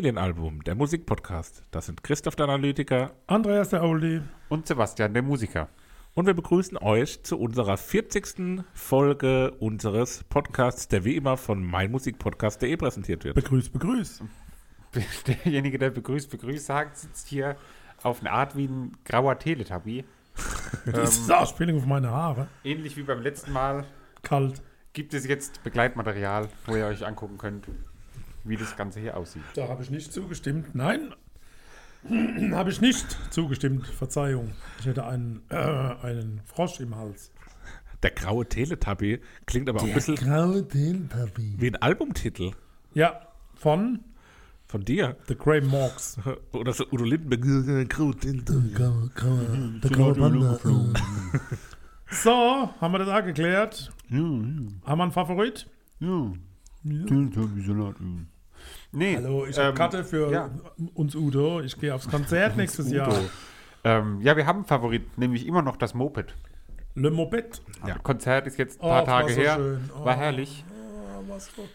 Familienalbum, der Musikpodcast. Das sind Christoph der Analytiker Andreas der Oldie. Und Sebastian, der Musiker. und wir begrüßen euch zu unserer 40. Folge unseres Podcasts, der wie immer von meinmusikpodcast.de präsentiert wird. Begrüß, begrüß. Derjenige, der begrüßt, begrüßt sagt, sitzt hier auf eine Art wie ein grauer Teletubby. Das ist Anspielung auf meine Haare. Ähnlich wie beim letzten Mal Kalt. gibt es jetzt Begleitmaterial, wo ihr euch angucken könnt, wie das Ganze hier aussieht. Da habe ich nicht zugestimmt. Nein, habe ich nicht zugestimmt. Verzeihung. Ich hätte einen, äh, einen Frosch im Hals. Der graue Teletubby klingt aber auch ein bisschen graue Teletubby. wie ein Albumtitel Ja, von von dir. The Grey Morgs. Oder so Udo Lindenberg. Graue Teletubby. Der graue Panda. So, haben wir das auch geklärt. Haben wir einen Favorit? Nee, Hallo, ich habe ähm, Karte für ja. uns Udo. Ich gehe aufs Konzert nächstes Jahr. Udo. Ähm, ja, wir haben einen Favorit, nämlich immer noch das Moped. Le Moped. Ja. Konzert ist jetzt ein Oh, paar war Tage so her. schön. Oh. War herrlich.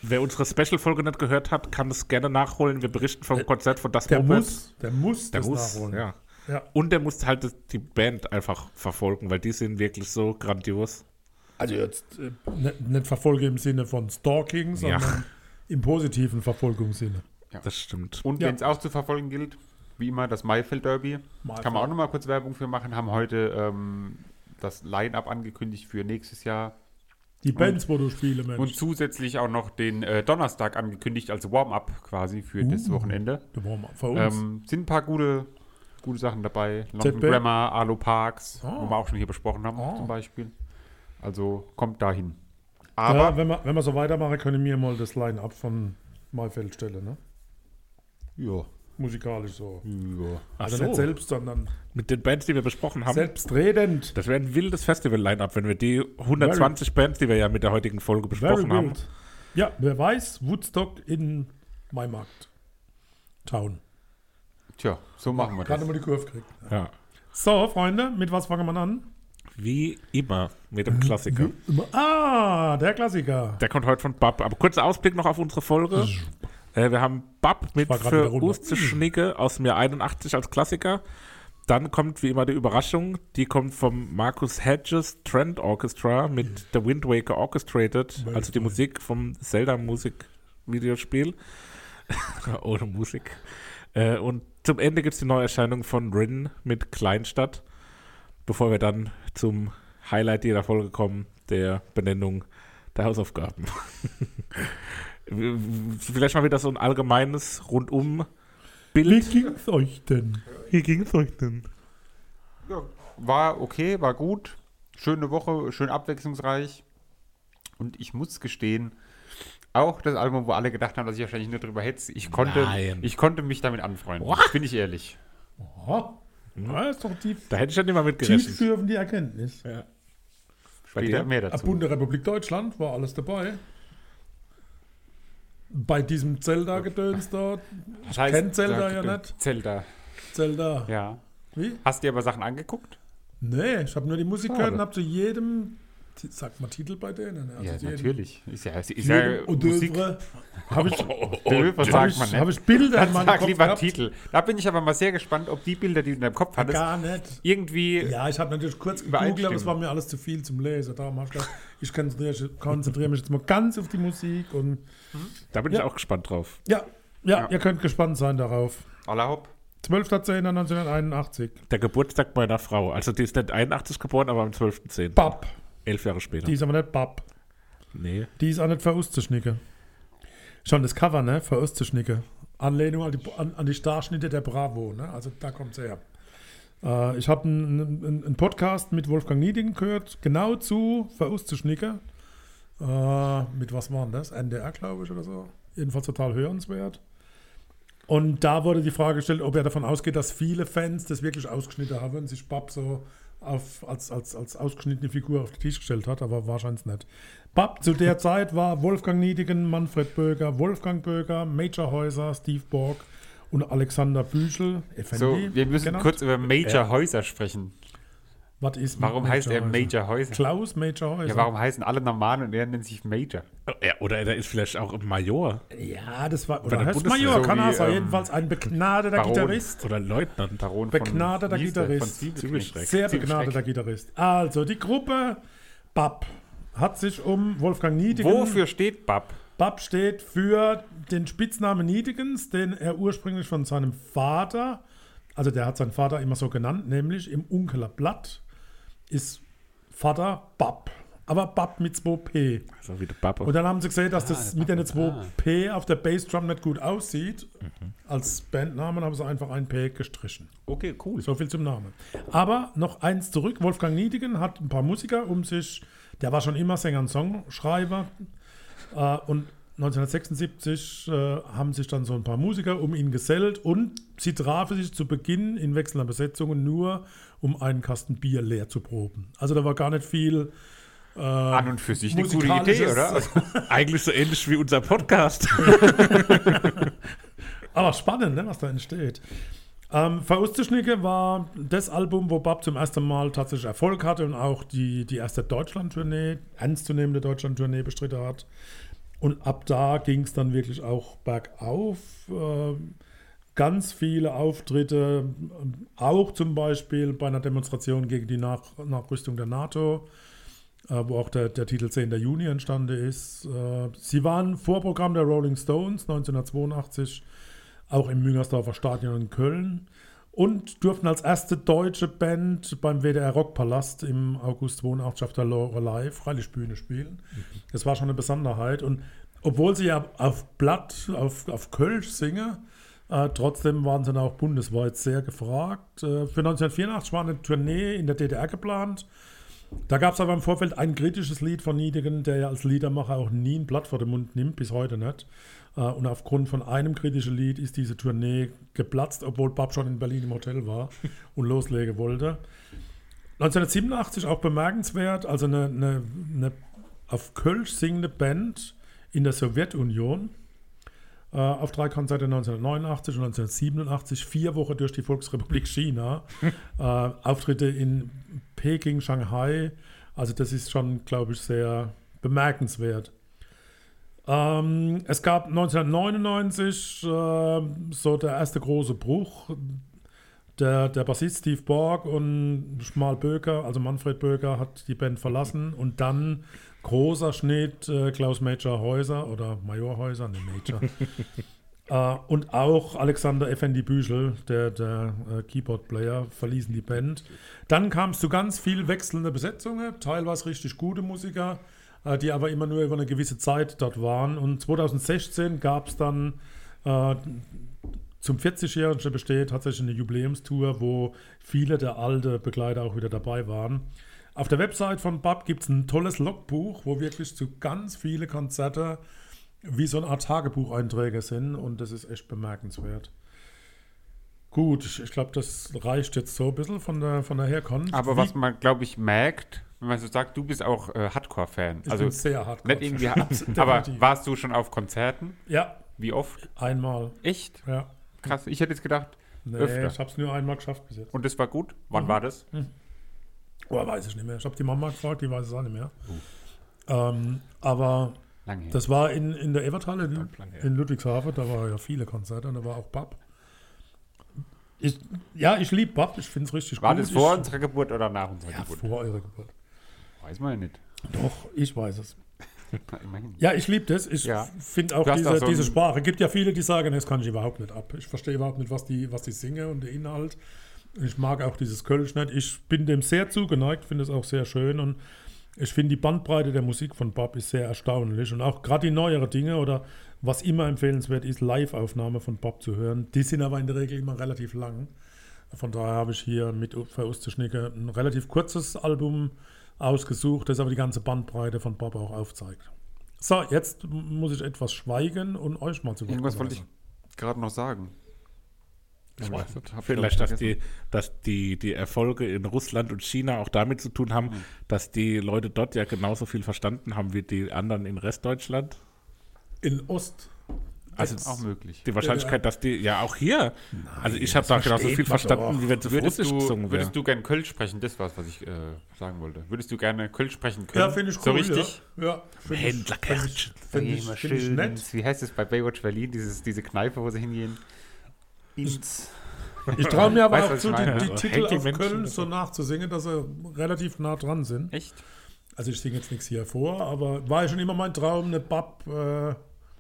Wer unsere Special-Folge nicht gehört hat, kann es gerne nachholen. Wir berichten vom Konzert von Das Der Moped. muss, der muss Der das muss, nachholen. ja. Ja. Und der muss halt die Band einfach verfolgen, weil die sind wirklich so grandios. Also jetzt äh, nicht, nicht Verfolge im Sinne von Stalking, sondern Ja. im positiven Verfolgungssinne. Das stimmt. Und Ja. wenn es auch zu verfolgen gilt, wie immer das Maifeld Derby. Maifeld. Kann man auch nochmal kurz Werbung für machen. Haben heute ähm, das Line-Up angekündigt für nächstes Jahr. Die Bands, wo du spiele, Mensch. Und zusätzlich auch noch den äh, Donnerstag angekündigt als Warm-up quasi für das Uh. Wochenende. Der war mal Für uns. Ähm, sind ein paar gute, gute Sachen dabei. London ZB. Grammar, Alo Parks, Ah. wo wir auch schon hier besprochen haben Ah. zum Beispiel. Also kommt dahin. ja, Aber wenn, wir, wenn wir so weitermachen, können wir mal das Line-Up von Maifeld stellen, ne? ja. Musikalisch so. ja. Ach Also so. nicht selbst, sondern Mit den Bands, die wir besprochen haben. selbstredend. Das wäre ein wildes Festival-Line-Up, wenn wir die 120 Bands, die wir ja mit der heutigen Folge besprochen haben. Ja, wer weiß, Woodstock in Maimarkt. Town. Tja, so machen wir Gerade das. mal die Kurve kriegt. Ja. So, Freunde, mit was fangen wir an? Wie immer mit dem Klassiker. Ah, der Klassiker. Der kommt heute von Bab. Aber kurzer Ausblick noch auf unsere Folge. Äh, wir haben Bab mit für wieder runter. Uste Schnicke aus dem Jahr 81 als Klassiker. Dann kommt wie immer die Überraschung. Die kommt vom Marcus Hedges Trend Orchestra mit The Wind Waker Orchestrated. Also die Musik vom Zelda-Musik-Videospiel. Ohne Musik. Äh, und zum Ende gibt es die Neuerscheinung von Rin mit Kleinstadt. Bevor wir dann zum Highlight jeder Folge kommen, der Benennung der Hausaufgaben. Vielleicht mal wieder so ein allgemeines Wie Rundum-Bild. ging's euch denn? Wie ging es euch denn? Ja, war okay, war gut. Schöne Woche, schön abwechslungsreich. Und ich muss gestehen, auch das Album, wo alle gedacht haben, dass ich wahrscheinlich nur drüber hetze, ich konnte, Nein. ich konnte mich damit anfreunden. What? Bin ich ehrlich. Oh, ja, ist doch tief, Da hätte ich ja nicht mal mit gerechnet. tiefführende Erkenntnis. Bei Später mehr Ab dazu. Bundesrepublik Deutschland war alles dabei. Bei diesem Zelda-Gedöns da, Das heißt, kennt Zelda ja nicht. Zelda, Zelda. ja. Wie? Hast du dir aber Sachen angeguckt? Nee, ich habe nur die Musik Schade. gehört und habe zu jedem, sagt man Titel bei denen? Also ja, natürlich. Ist ja, ist ja jedem Musik. Habe ich, Odeuvre hab sagt ich, man hab ich Bilder in meinem sag Kopf lieber gehabt. Titel. Da bin ich aber mal sehr gespannt, ob die Bilder, die du in deinem Kopf hattest, Gar nicht. irgendwie Ja, ich habe natürlich kurz gegoogelt, aber es war mir alles zu viel zum Lesen. Darum habe ich gedacht, ich konzentriere, konzentriere mich jetzt mal ganz auf die Musik. Und Da bin Ja. ich auch gespannt drauf. ja, ja, Ja. ihr könnt gespannt sein darauf. aller Hopp. 12.10.1981. Der Geburtstag meiner Frau. Also die ist nicht 81 geboren, aber am 12.10. Bab. Elf Jahre später. Die ist aber nicht Bab. nee. Die ist auch nicht verustzuschnicken. Schon das Cover, ne? Verustzuschnicken. Anlehnung an die, an, an die Starschnitte der Bravo, ne? Also da kommt es her. Äh, ich habe einen einen Podcast mit Wolfgang Nieding gehört, genau zu Verustzuschnicken. Äh, mit was war denn das? NDR, glaube ich, oder so. Jedenfalls total hörenswert. Und da wurde die Frage gestellt, ob er davon ausgeht, dass viele Fans das wirklich ausgeschnitten haben und sich Bab so auf, als, als, als ausgeschnittene Figur auf den Tisch gestellt hat, aber wahrscheinlich nicht. Bab zu der Zeit war Wolfgang Niedigen, Manfred Böger, Wolfgang Böger, Major Häuser, Steve Borg und Alexander Büchel. So, wir müssen genannt. kurz über Major Ja. Häuser sprechen. Was ist Warum heißt er? Major Häuser? Klaus Major Häuser. Ja, warum heißen alle Norman und er nennt sich Major? Ja, oder er ist vielleicht auch ein Major Ja, das war. Oder der heißt. Major, So kann er sein. ähm, Jedenfalls ein begnadeter Baron. Gitarrist. oder Leutnant. Baron Begnadeter der? Gitarrist. Von. Zwiebelschreck. Sehr Zwiebelschreck. begnadeter Gitarrist. Also, die Gruppe BAP hat sich um Wolfgang Niedigen. Wofür steht Bab? BAP steht für den Spitznamen Niedigens, den er ursprünglich von seinem Vater, also der hat seinen Vater immer so genannt, nämlich im Unkeler Blatt ist Vater BAP. Aber BAP mit 2P. So wie der Papa. Und dann haben sie gesehen, dass das der mit den Papa, 2P auf der Bassdrum nicht gut aussieht. Als Bandnamen haben sie einfach ein P gestrichen. Okay, cool. So viel zum Namen. Aber noch eins zurück. Wolfgang Niedigen hat ein paar Musiker um sich. Der war schon immer Sänger und Songschreiber. Äh, und 1976 äh, haben sich dann so ein paar Musiker um ihn gesellt und sie trafen sich zu Beginn in wechselnder Besetzungen nur, um einen Kasten Bier leer zu proben. Also da war gar nicht viel. Äh, An und für sich eine gute Idee, oder? Also, Eigentlich so ähnlich wie unser Podcast. Aber spannend, ne, was da entsteht. Ähm, Verustechnicke war das Album, wo Bab zum ersten Mal tatsächlich Erfolg hatte und auch die, die erste Deutschland-Tournee, ernstzunehmende Deutschland-Tournee bestritten hat. Und ab da ging es dann wirklich auch bergauf. Ähm, ganz viele Auftritte, ähm, auch zum Beispiel bei einer Demonstration gegen die Nach Nachrüstung der NATO, äh, wo auch der, der Titel 10. Juni entstanden ist. Äh, sie waren Vorprogramm der Rolling Stones 1982 auch im Müngersdorfer Stadion in Köln und durften als erste deutsche Band beim WDR Rockpalast im August 82 auf der Lorelei Freilichtbühne spielen. Das war schon eine Besonderheit und obwohl sie ja auf Blatt, auf, auf Kölsch singen, äh, trotzdem waren sie dann auch bundesweit sehr gefragt. Äh, für 1984 war eine Tournee in der DDR geplant. Da gab es aber im Vorfeld ein kritisches Lied von Niedigen, der ja als Liedermacher auch nie ein Blatt vor den Mund nimmt, bis heute nicht. Äh, Und aufgrund von einem kritischen Lied ist diese Tournee geplatzt, obwohl Bab schon in Berlin im Hotel war und loslegen wollte. 1987 auch bemerkenswert, also eine, eine, eine auf Kölsch singende Band in der Sowjetunion. Äh, auf drei Konzerte 1989 und 1987, vier Wochen durch die Volksrepublik China. äh, Auftritte in Peking, Shanghai. Also das ist schon, glaube ich, sehr bemerkenswert. Ähm, es gab 1999 äh, so der erste große Bruch. Der, der Bassist Steve Borg und Schmal Böker, also Manfred Böker, hat die Band verlassen und dann großer Schnitt äh, Klaus Major Häuser oder Major Häuser, ne Major. äh, und auch Alexander Effendi Büchel, der, der äh, Keyboard-Player, verließen die Band. Dann kam es zu ganz viel wechselnde Besetzungen, teilweise richtig gute Musiker, die aber immer nur über eine gewisse Zeit dort waren. Und 2016 gab es dann äh, zum 40-jährigen besteht tatsächlich eine Jubiläumstour, wo viele der alten Begleiter auch wieder dabei waren. Auf der Website von BAP gibt es ein tolles Logbuch, wo wirklich zu ganz viele Konzerte wie so eine Art Tagebucheinträge sind und das ist echt bemerkenswert. Gut, ich, ich glaube, das reicht jetzt so ein bisschen von der, von der Herkunft. aber Wie- was man, glaube ich, merkt, wenn man so sagt, du bist auch äh, Hardcore-Fan. ich Also bin sehr hardcore. nicht irgendwie, aber warst du schon auf Konzerten? Ja, Wie oft? einmal. Echt? Ja. Krass. Ich hätte jetzt gedacht, Nee, Öfter. ich habe es nur einmal geschafft bis jetzt. und das war gut. Wann Mhm. war das? Oh, weiß ich nicht mehr. Ich habe die Mama gefragt, die weiß es auch nicht mehr. Ähm, aber das war in, in der Everthalle in, her. in Ludwigshafen. Da war ja viele Konzerte und da war auch Bab. Ich, ja, ich liebe Bab. Ich finde es richtig war gut. das vor ich, unserer Geburt oder nach unserer Ja, Geburt? vor eurer Geburt. Weiß man ja nicht. Doch, ich weiß es. Ja, ich liebe das. Ich Ja. finde auch diese, so diese Sprache. gibt ja viele, die sagen, das kann ich überhaupt nicht ab. Ich verstehe überhaupt nicht, was die, was die singen und der Inhalt. Ich mag auch dieses Kölsch nicht. Ich bin dem sehr zugeneigt, finde es auch sehr schön und ich finde die Bandbreite der Musik von Bob ist sehr erstaunlich und auch gerade die neuere Dinge oder was immer empfehlenswert ist, Live-Aufnahme von Bob zu hören. Die sind aber in der Regel immer relativ lang. Von daher habe ich hier mit Verust Schnicke ein relativ kurzes Album ausgesucht, das aber die ganze Bandbreite von Bob auch aufzeigt. So, jetzt muss ich etwas schweigen und euch mal zu Wort Irgendwas wollte ich gerade noch sagen. Ich weiß nicht. Vielleicht, dass die, dass die, die Erfolge in Russland und China auch damit zu tun haben, dass die Leute dort ja genauso viel verstanden haben wie die anderen in Restdeutschland. In Ost. Also Auch möglich. die Wahrscheinlichkeit, dass die, ja auch hier, also ich habe das da genauso viel verstanden, wie wenn es Würdest Russisch du, gesungen wäre. würdest du gern Kölsch sprechen? Das war's, was ich äh, sagen wollte. Würdest du gerne Kölsch sprechen können? Ja, finde ich cool. So richtig? Ja, ja finde ich, Händlerkärtchen. finde ich, Immer finde ich schön. nett. Wie heißt es bei Baywatch Berlin, dieses, diese Kneipe, wo sie hingehen? Ins. Ich traue mir aber Weißt, auch zu, die, die Ja. Titel auf Menschen Köln so nachzusingen, dass sie relativ nah dran sind. Echt? Also ich singe jetzt nichts hier vor, aber war ja schon immer mein Traum, eine Bab äh,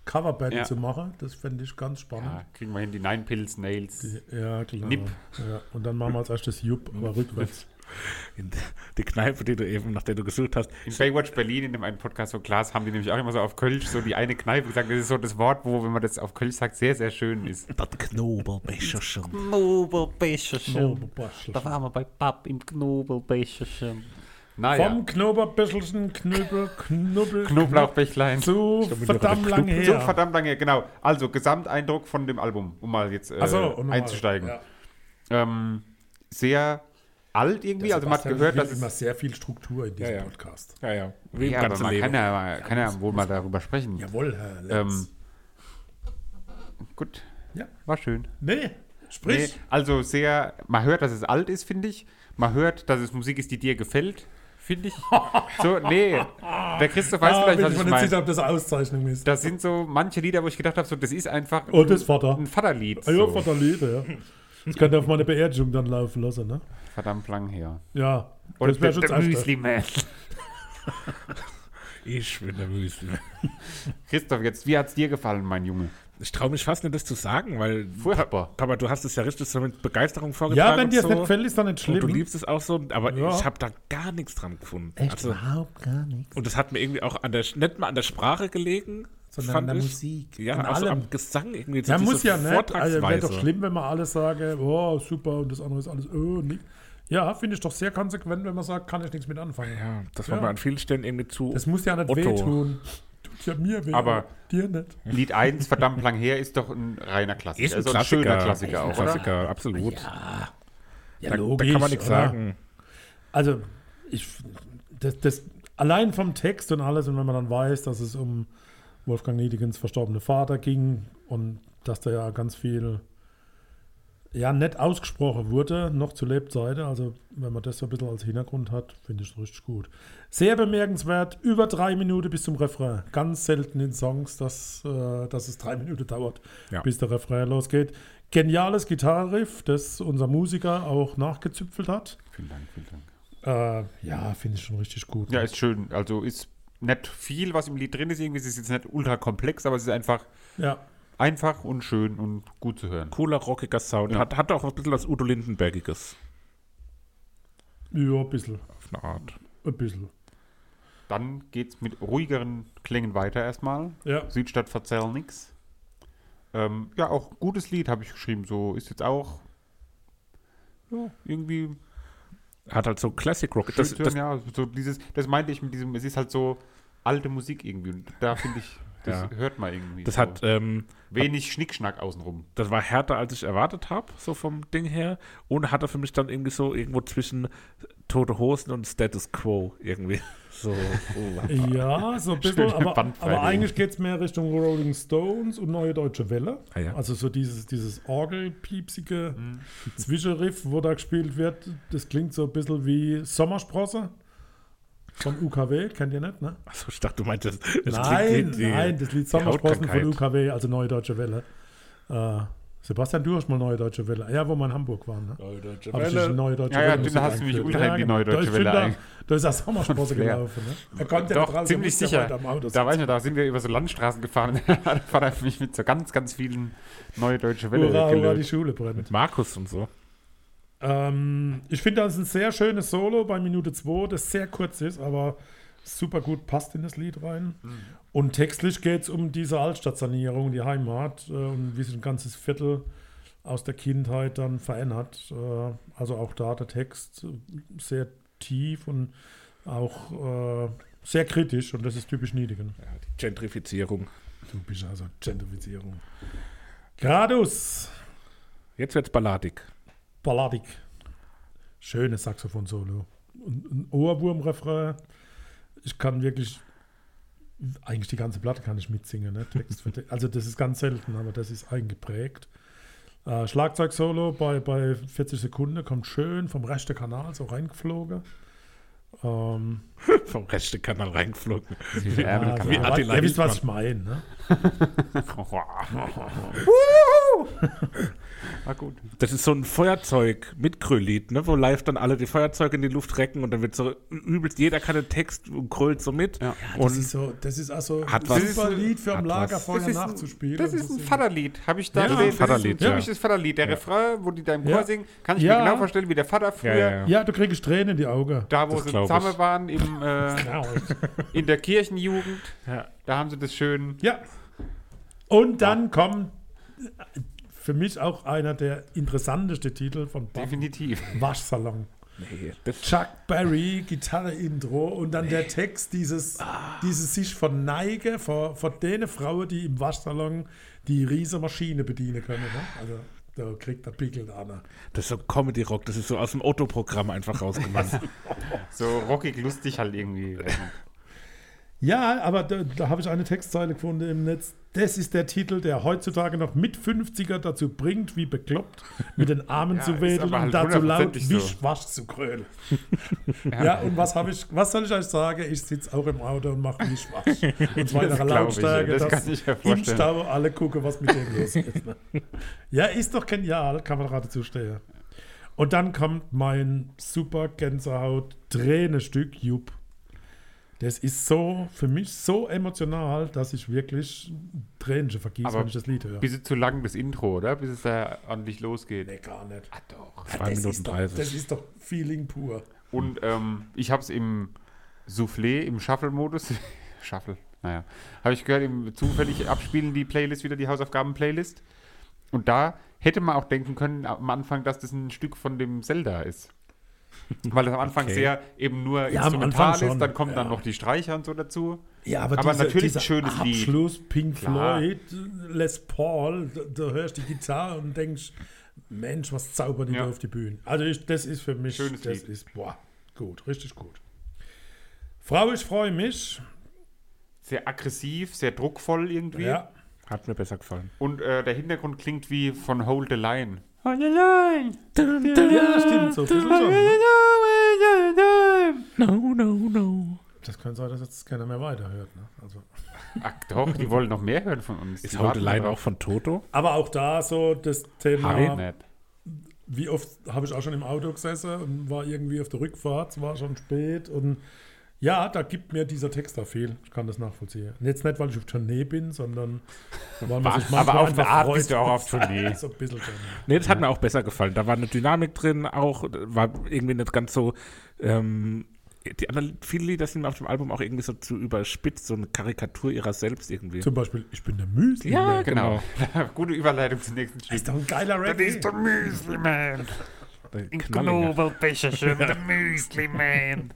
Coverband Ja. zu machen. Das fände ich ganz spannend. Ja, kriegen wir hin, die Nine Pills, Nails. Ja, klar. Nip. Ja. Und dann machen wir als erstes Jupp, aber rückwärts. In die Kneipe, die du eben, nach der du gesucht hast. In Baywatch Berlin, in dem einen Podcast von Klaas, haben die nämlich auch immer so auf Kölsch so die eine Kneipe gesagt. Das ist so das Wort, wo, wenn man das auf Kölsch sagt, sehr, sehr schön ist. Das Knobelbecherchen. Knobelbecherchen. Da waren wir bei Papp im Knobelbecherchen. Naja, Vom Knoberbüschelchen, Knüppel, Knubbel, Knoblauchbächlein. zu verdammt lang her. So verdammt lange, genau. Also, Gesamteindruck von dem Album, um mal jetzt äh, so, einzusteigen. Ja. Ähm, sehr alt irgendwie, also man hat gehört, dass es immer sehr viel Struktur in diesem Ja, ja. Podcast. Ja, ja. Wie Ja, aber ganzen man Leben. kann ja, kann ja wohl mal darüber sprechen. Jawohl, Herr Lenz. Ähm, gut. Ja. War schön. nee, Nee, sprich. also sehr, man hört, dass es alt ist, finde ich. Man hört, dass es Musik ist, die dir gefällt, finde ich. So, nee, der Christoph weiß ah, vielleicht, bin was ich ich meine. ob das eine Auszeichnung ist. Das sind so manche Lieder, wo ich gedacht habe, so, das ist einfach Oh, das Vater. ein Vaterlied. Ah, ja, So. Vaterlied, ja. Das könnte auf meine Beerdigung dann laufen lassen, ne? Verdammt lang her. Ja. Oder das wäre schon der. Müsli-Man. Ich bin der Müsli. Christoph, jetzt, wie hat es dir gefallen, mein Junge? Ich traue mich fast nicht, das zu sagen, weil, Furchtbar. Papa, du hast es ja richtig so mit Begeisterung vorgetragen. Ja, wenn dir es und nicht so. gefällt, ist dann nicht Und du schlimm. liebst es auch so, aber Ja. ich habe da gar nichts dran gefunden. Echt Also, überhaupt gar nichts. und das hat mir irgendwie auch an der, nicht mal an der Sprache gelegen, Sondern fand an der ich. Musik. Ja, An auch so allem. am Gesang irgendwie. so Ja, muss ja nicht. Also wäre doch schlimm, wenn man alles sage, oh, super, und das andere ist alles, oh, nicht. Ja, finde ich doch sehr konsequent, wenn man sagt, kann ich nichts mit anfangen. Ja, das war Ja. mir an vielen Stellen irgendwie zu. Das muss ja nicht Otto. wehtun. Ja mir weh, Aber- dir nicht. Lied 1, verdammt lang her, ist doch ein reiner Klassiker. ist ein Also Klassiker. schöner Klassiker ein auch, oder? Klassiker, absolut. Ja, da, da kann man nichts oder? sagen. Also, ich, das, das, allein vom Text und alles, und wenn man dann weiß, dass es um Wolfgang Niedegens verstorbene Vater ging und dass da ja ganz viel ja nett ausgesprochen wurde, noch zu Lebzeiten, also wenn man das so ein bisschen als Hintergrund hat, finde ich es richtig gut. Sehr bemerkenswert, über drei Minuten bis zum Refrain. Ganz selten in Songs, dass, äh, dass es drei Minuten dauert, Ja. bis der Refrain losgeht. Geniales Gitarrenriff, das unser Musiker auch nachgezüpfelt hat. Vielen Dank, vielen Dank. Äh, ja, finde ich schon richtig gut. Ja, ist schön. Also ist nicht viel, was im Lied drin ist. Irgendwie es ist jetzt nicht ultra komplex, aber es ist einfach ja. Einfach und schön und gut zu hören. Cooler, rockiger Sound. Ja. Hat, hat auch ein bisschen was Udo Lindenbergiges. ja, ein bisschen. Auf eine Art. Ein bisschen. Dann geht's mit ruhigeren Klängen weiter erstmal. Ja. Südstadt verzähl nix. Ähm, ja, auch gutes Lied habe ich geschrieben. So ist jetzt auch ja, irgendwie Hat halt so Classic Rock. Das, das, ja, so dieses, das meinte ich mit diesem, es ist halt so alte Musik irgendwie. Und da finde ich, das Ja. hört man irgendwie. das so. hat, ähm, wenig Schnickschnack außenrum. das war härter, als ich erwartet habe, so vom Ding her. Und hatte für mich dann irgendwie so irgendwo zwischen Tote Hosen und Status Quo irgendwie. So, oh. Ja, so ein bisschen, aber, aber eigentlich geht es mehr Richtung Rolling Stones und Neue Deutsche Welle. Ah, ja. Also so dieses, dieses orgelpiepsige Mhm. Zwischenriff, wo da gespielt wird, das klingt so ein bisschen wie Sommersprosse von UKW, kennt ihr nicht, ne? Achso, ich dachte, du meintest, das nein, die- nein, das Lied Sommersprossen von. UKW, also Neue Deutsche Welle. Äh, Sebastian, du hast mal Neue Deutsche Welle. Ja, wo wir in Hamburg waren, ne? Neue Deutsche Hab Welle. Neue Deutsche Ja, ja, Welle da Musik hast du mich ultra in die Neue Deutsche ist Welle ein- Da, da ist auch Sommersprosse gelaufen, ne? Er kommt ja Doch, er ziemlich ja sicher. weiter am Auto Da weiß ich noch, da sind wir über so Landstraßen gefahren. da hat er mich mit so ganz, ganz vielen neue deutsche Welle Hurra, hurra, die. Schule brennt. Mit Markus und so. Ähm, ich finde, das ist ein sehr schönes Solo bei Minute 2, das sehr kurz ist, aber super gut passt in das Lied rein. Und textlich geht es um diese Altstadtsanierung, die Heimat äh, und wie sich ein ganzes Viertel aus der Kindheit dann verändert. Äh, also auch da der Text sehr tief und auch äh, sehr kritisch und das ist typisch Niedigen. Ja, die Gentrifizierung. Bist also Gentrifizierung. Gradus. Jetzt wird's balladig. Balladig. Schönes Saxophon-Solo. Und ein Ohrwurm-Refrain. Ich kann wirklich Eigentlich die ganze Platte kann ich mitsingen, ne? Text für. Also das ist ganz selten, aber das ist eingeprägt. Äh, Schlagzeug-Solo bei, bei 40 Sekunden kommt schön vom rechten Kanal so reingeflogen. Ähm, Vom rechten Kanal reingeflogen. ja, wie aber- Attila ihr wisst, was ich meine. Ne? War gut. Das ist so ein Feuerzeug mit Krölllied, ne? wo live dann alle die Feuerzeuge in die Luft recken und dann wird so übelst, jeder kann den Text und krölt so mit. Ja. Das und ist so, das ist also Hat ein was. super Lied für am. Lagerfeuer Das nachzuspielen. Das ist ein. Vaterlied. Habe ich da Ja, gesehen. Das Vaterlied, ist ein ja. typisches Vaterlied. Der Refrain, wo die da im Chor Ja. singen, kann ich Ja. mir genau vorstellen, wie der Vater früher, Ja, ja, ja. Ja, du kriegst Tränen in die Augen. da wo Das sie ich. zusammen waren im, äh, in der Kirchenjugend, Ja. Da haben sie das schön. Ja. Und dann kommt äh, für mich auch einer der interessantesten Titel von Bob, Definitiv. Waschsalon. Nee, das, Chuck Berry, Gitarre-Intro und dann der Text, dieses, dieses sich verneigen vor, vor den Frauen, die im Waschsalon die riesige Maschine bedienen können. Ne? Also da kriegt der Pickel an. das ist so Comedy-Rock, das ist so aus dem Otto-Programm einfach rausgemacht. So rockig lustig halt irgendwie. Ja, aber da, da habe ich eine Textzeile gefunden im Netz. Das ist der Titel, der heutzutage noch mit 50er dazu bringt, wie bekloppt, mit den Armen Ja, zu wedeln aber und halt dazu laut so. Wasch zu krölen. ja. und was habe ich, was soll ich euch sagen? Ich sitze auch im Auto und mache Wisch, Wasch. Und zwar in einer ich, Lautstärke, ja, das dass ich mir im. Stau alle gucken, was mit dem los ist. Ne? Ja, ist doch genial, kann man gerade zustehen. Und dann kommt mein super Gänsehaut Tränenstück Jupp. Das ist so, für mich so emotional, dass ich wirklich Tränen vergieße, Aber wenn ich das Lied höre. Bisschen zu lang das Intro, oder? Bis es da ordentlich losgeht. Nee, gar nicht. Ah, doch. Zwei das, Minuten ist doch, 30. das ist doch Feeling pur. Und ähm, ich habe es im Soufflé, im Shuffle-Modus. Shuffle, naja. Habe ich gehört, im zufällig abspielen die Playlist wieder, die Hausaufgaben-Playlist. Und da hätte man auch denken können am Anfang, dass das ein Stück von dem Zelda ist. Weil das am Anfang Okay. sehr eben nur Ja, instrumental ist, dann kommen dann ja. noch die Streicher und so dazu. Ja, aber, Aber diese, natürlich ein schönes Lied. Abschluss, Pink Klar. Floyd, Les Paul, da, da hörst du die Gitarre und denkst, Mensch, was zaubern die Ja. da auf die Bühne. Also ich, das ist für mich, Schönes das Lied. ist, boah, gut, richtig gut. Frau, ich freue mich. Sehr aggressiv, sehr druckvoll irgendwie. Ja, Hat mir besser gefallen. Und äh, der Hintergrund klingt wie von Hold the Line. Ja stimmt, so ein bisschen schon. No, no, no. Das könnte sein, dass jetzt keiner mehr weiterhört. Ne? Also. Ach doch, die wollen noch mehr hören von uns. Ist Line darauf. auch von Toto? Aber auch da so das Thema, Harry? Nicht. wie oft habe ich auch schon im Auto gesessen und war irgendwie auf der Rückfahrt, es war schon spät und ja, da gibt mir dieser Text da viel. Ich kann das nachvollziehen. Und jetzt nicht, weil ich auf Tournee bin, sondern weil man sich Aber manchmal auf einfach eine Art freut. bist du auch auf Tournee. so ein bisschen. Nee, das hat mir auch besser gefallen. Da war eine Dynamik drin, auch war irgendwie nicht ganz so. Ähm, die anderen, viele Lieder sind auf dem Album auch irgendwie so zu überspitzt, so eine Karikatur ihrer selbst irgendwie. Zum Beispiel, ich bin der Müsli. Ja, Genau. Gute Überleitung zum nächsten Ist Stück. doch ein geiler Rap. der Müsli Man. Knallinger. Knobelbecherchen, der Müsli Man.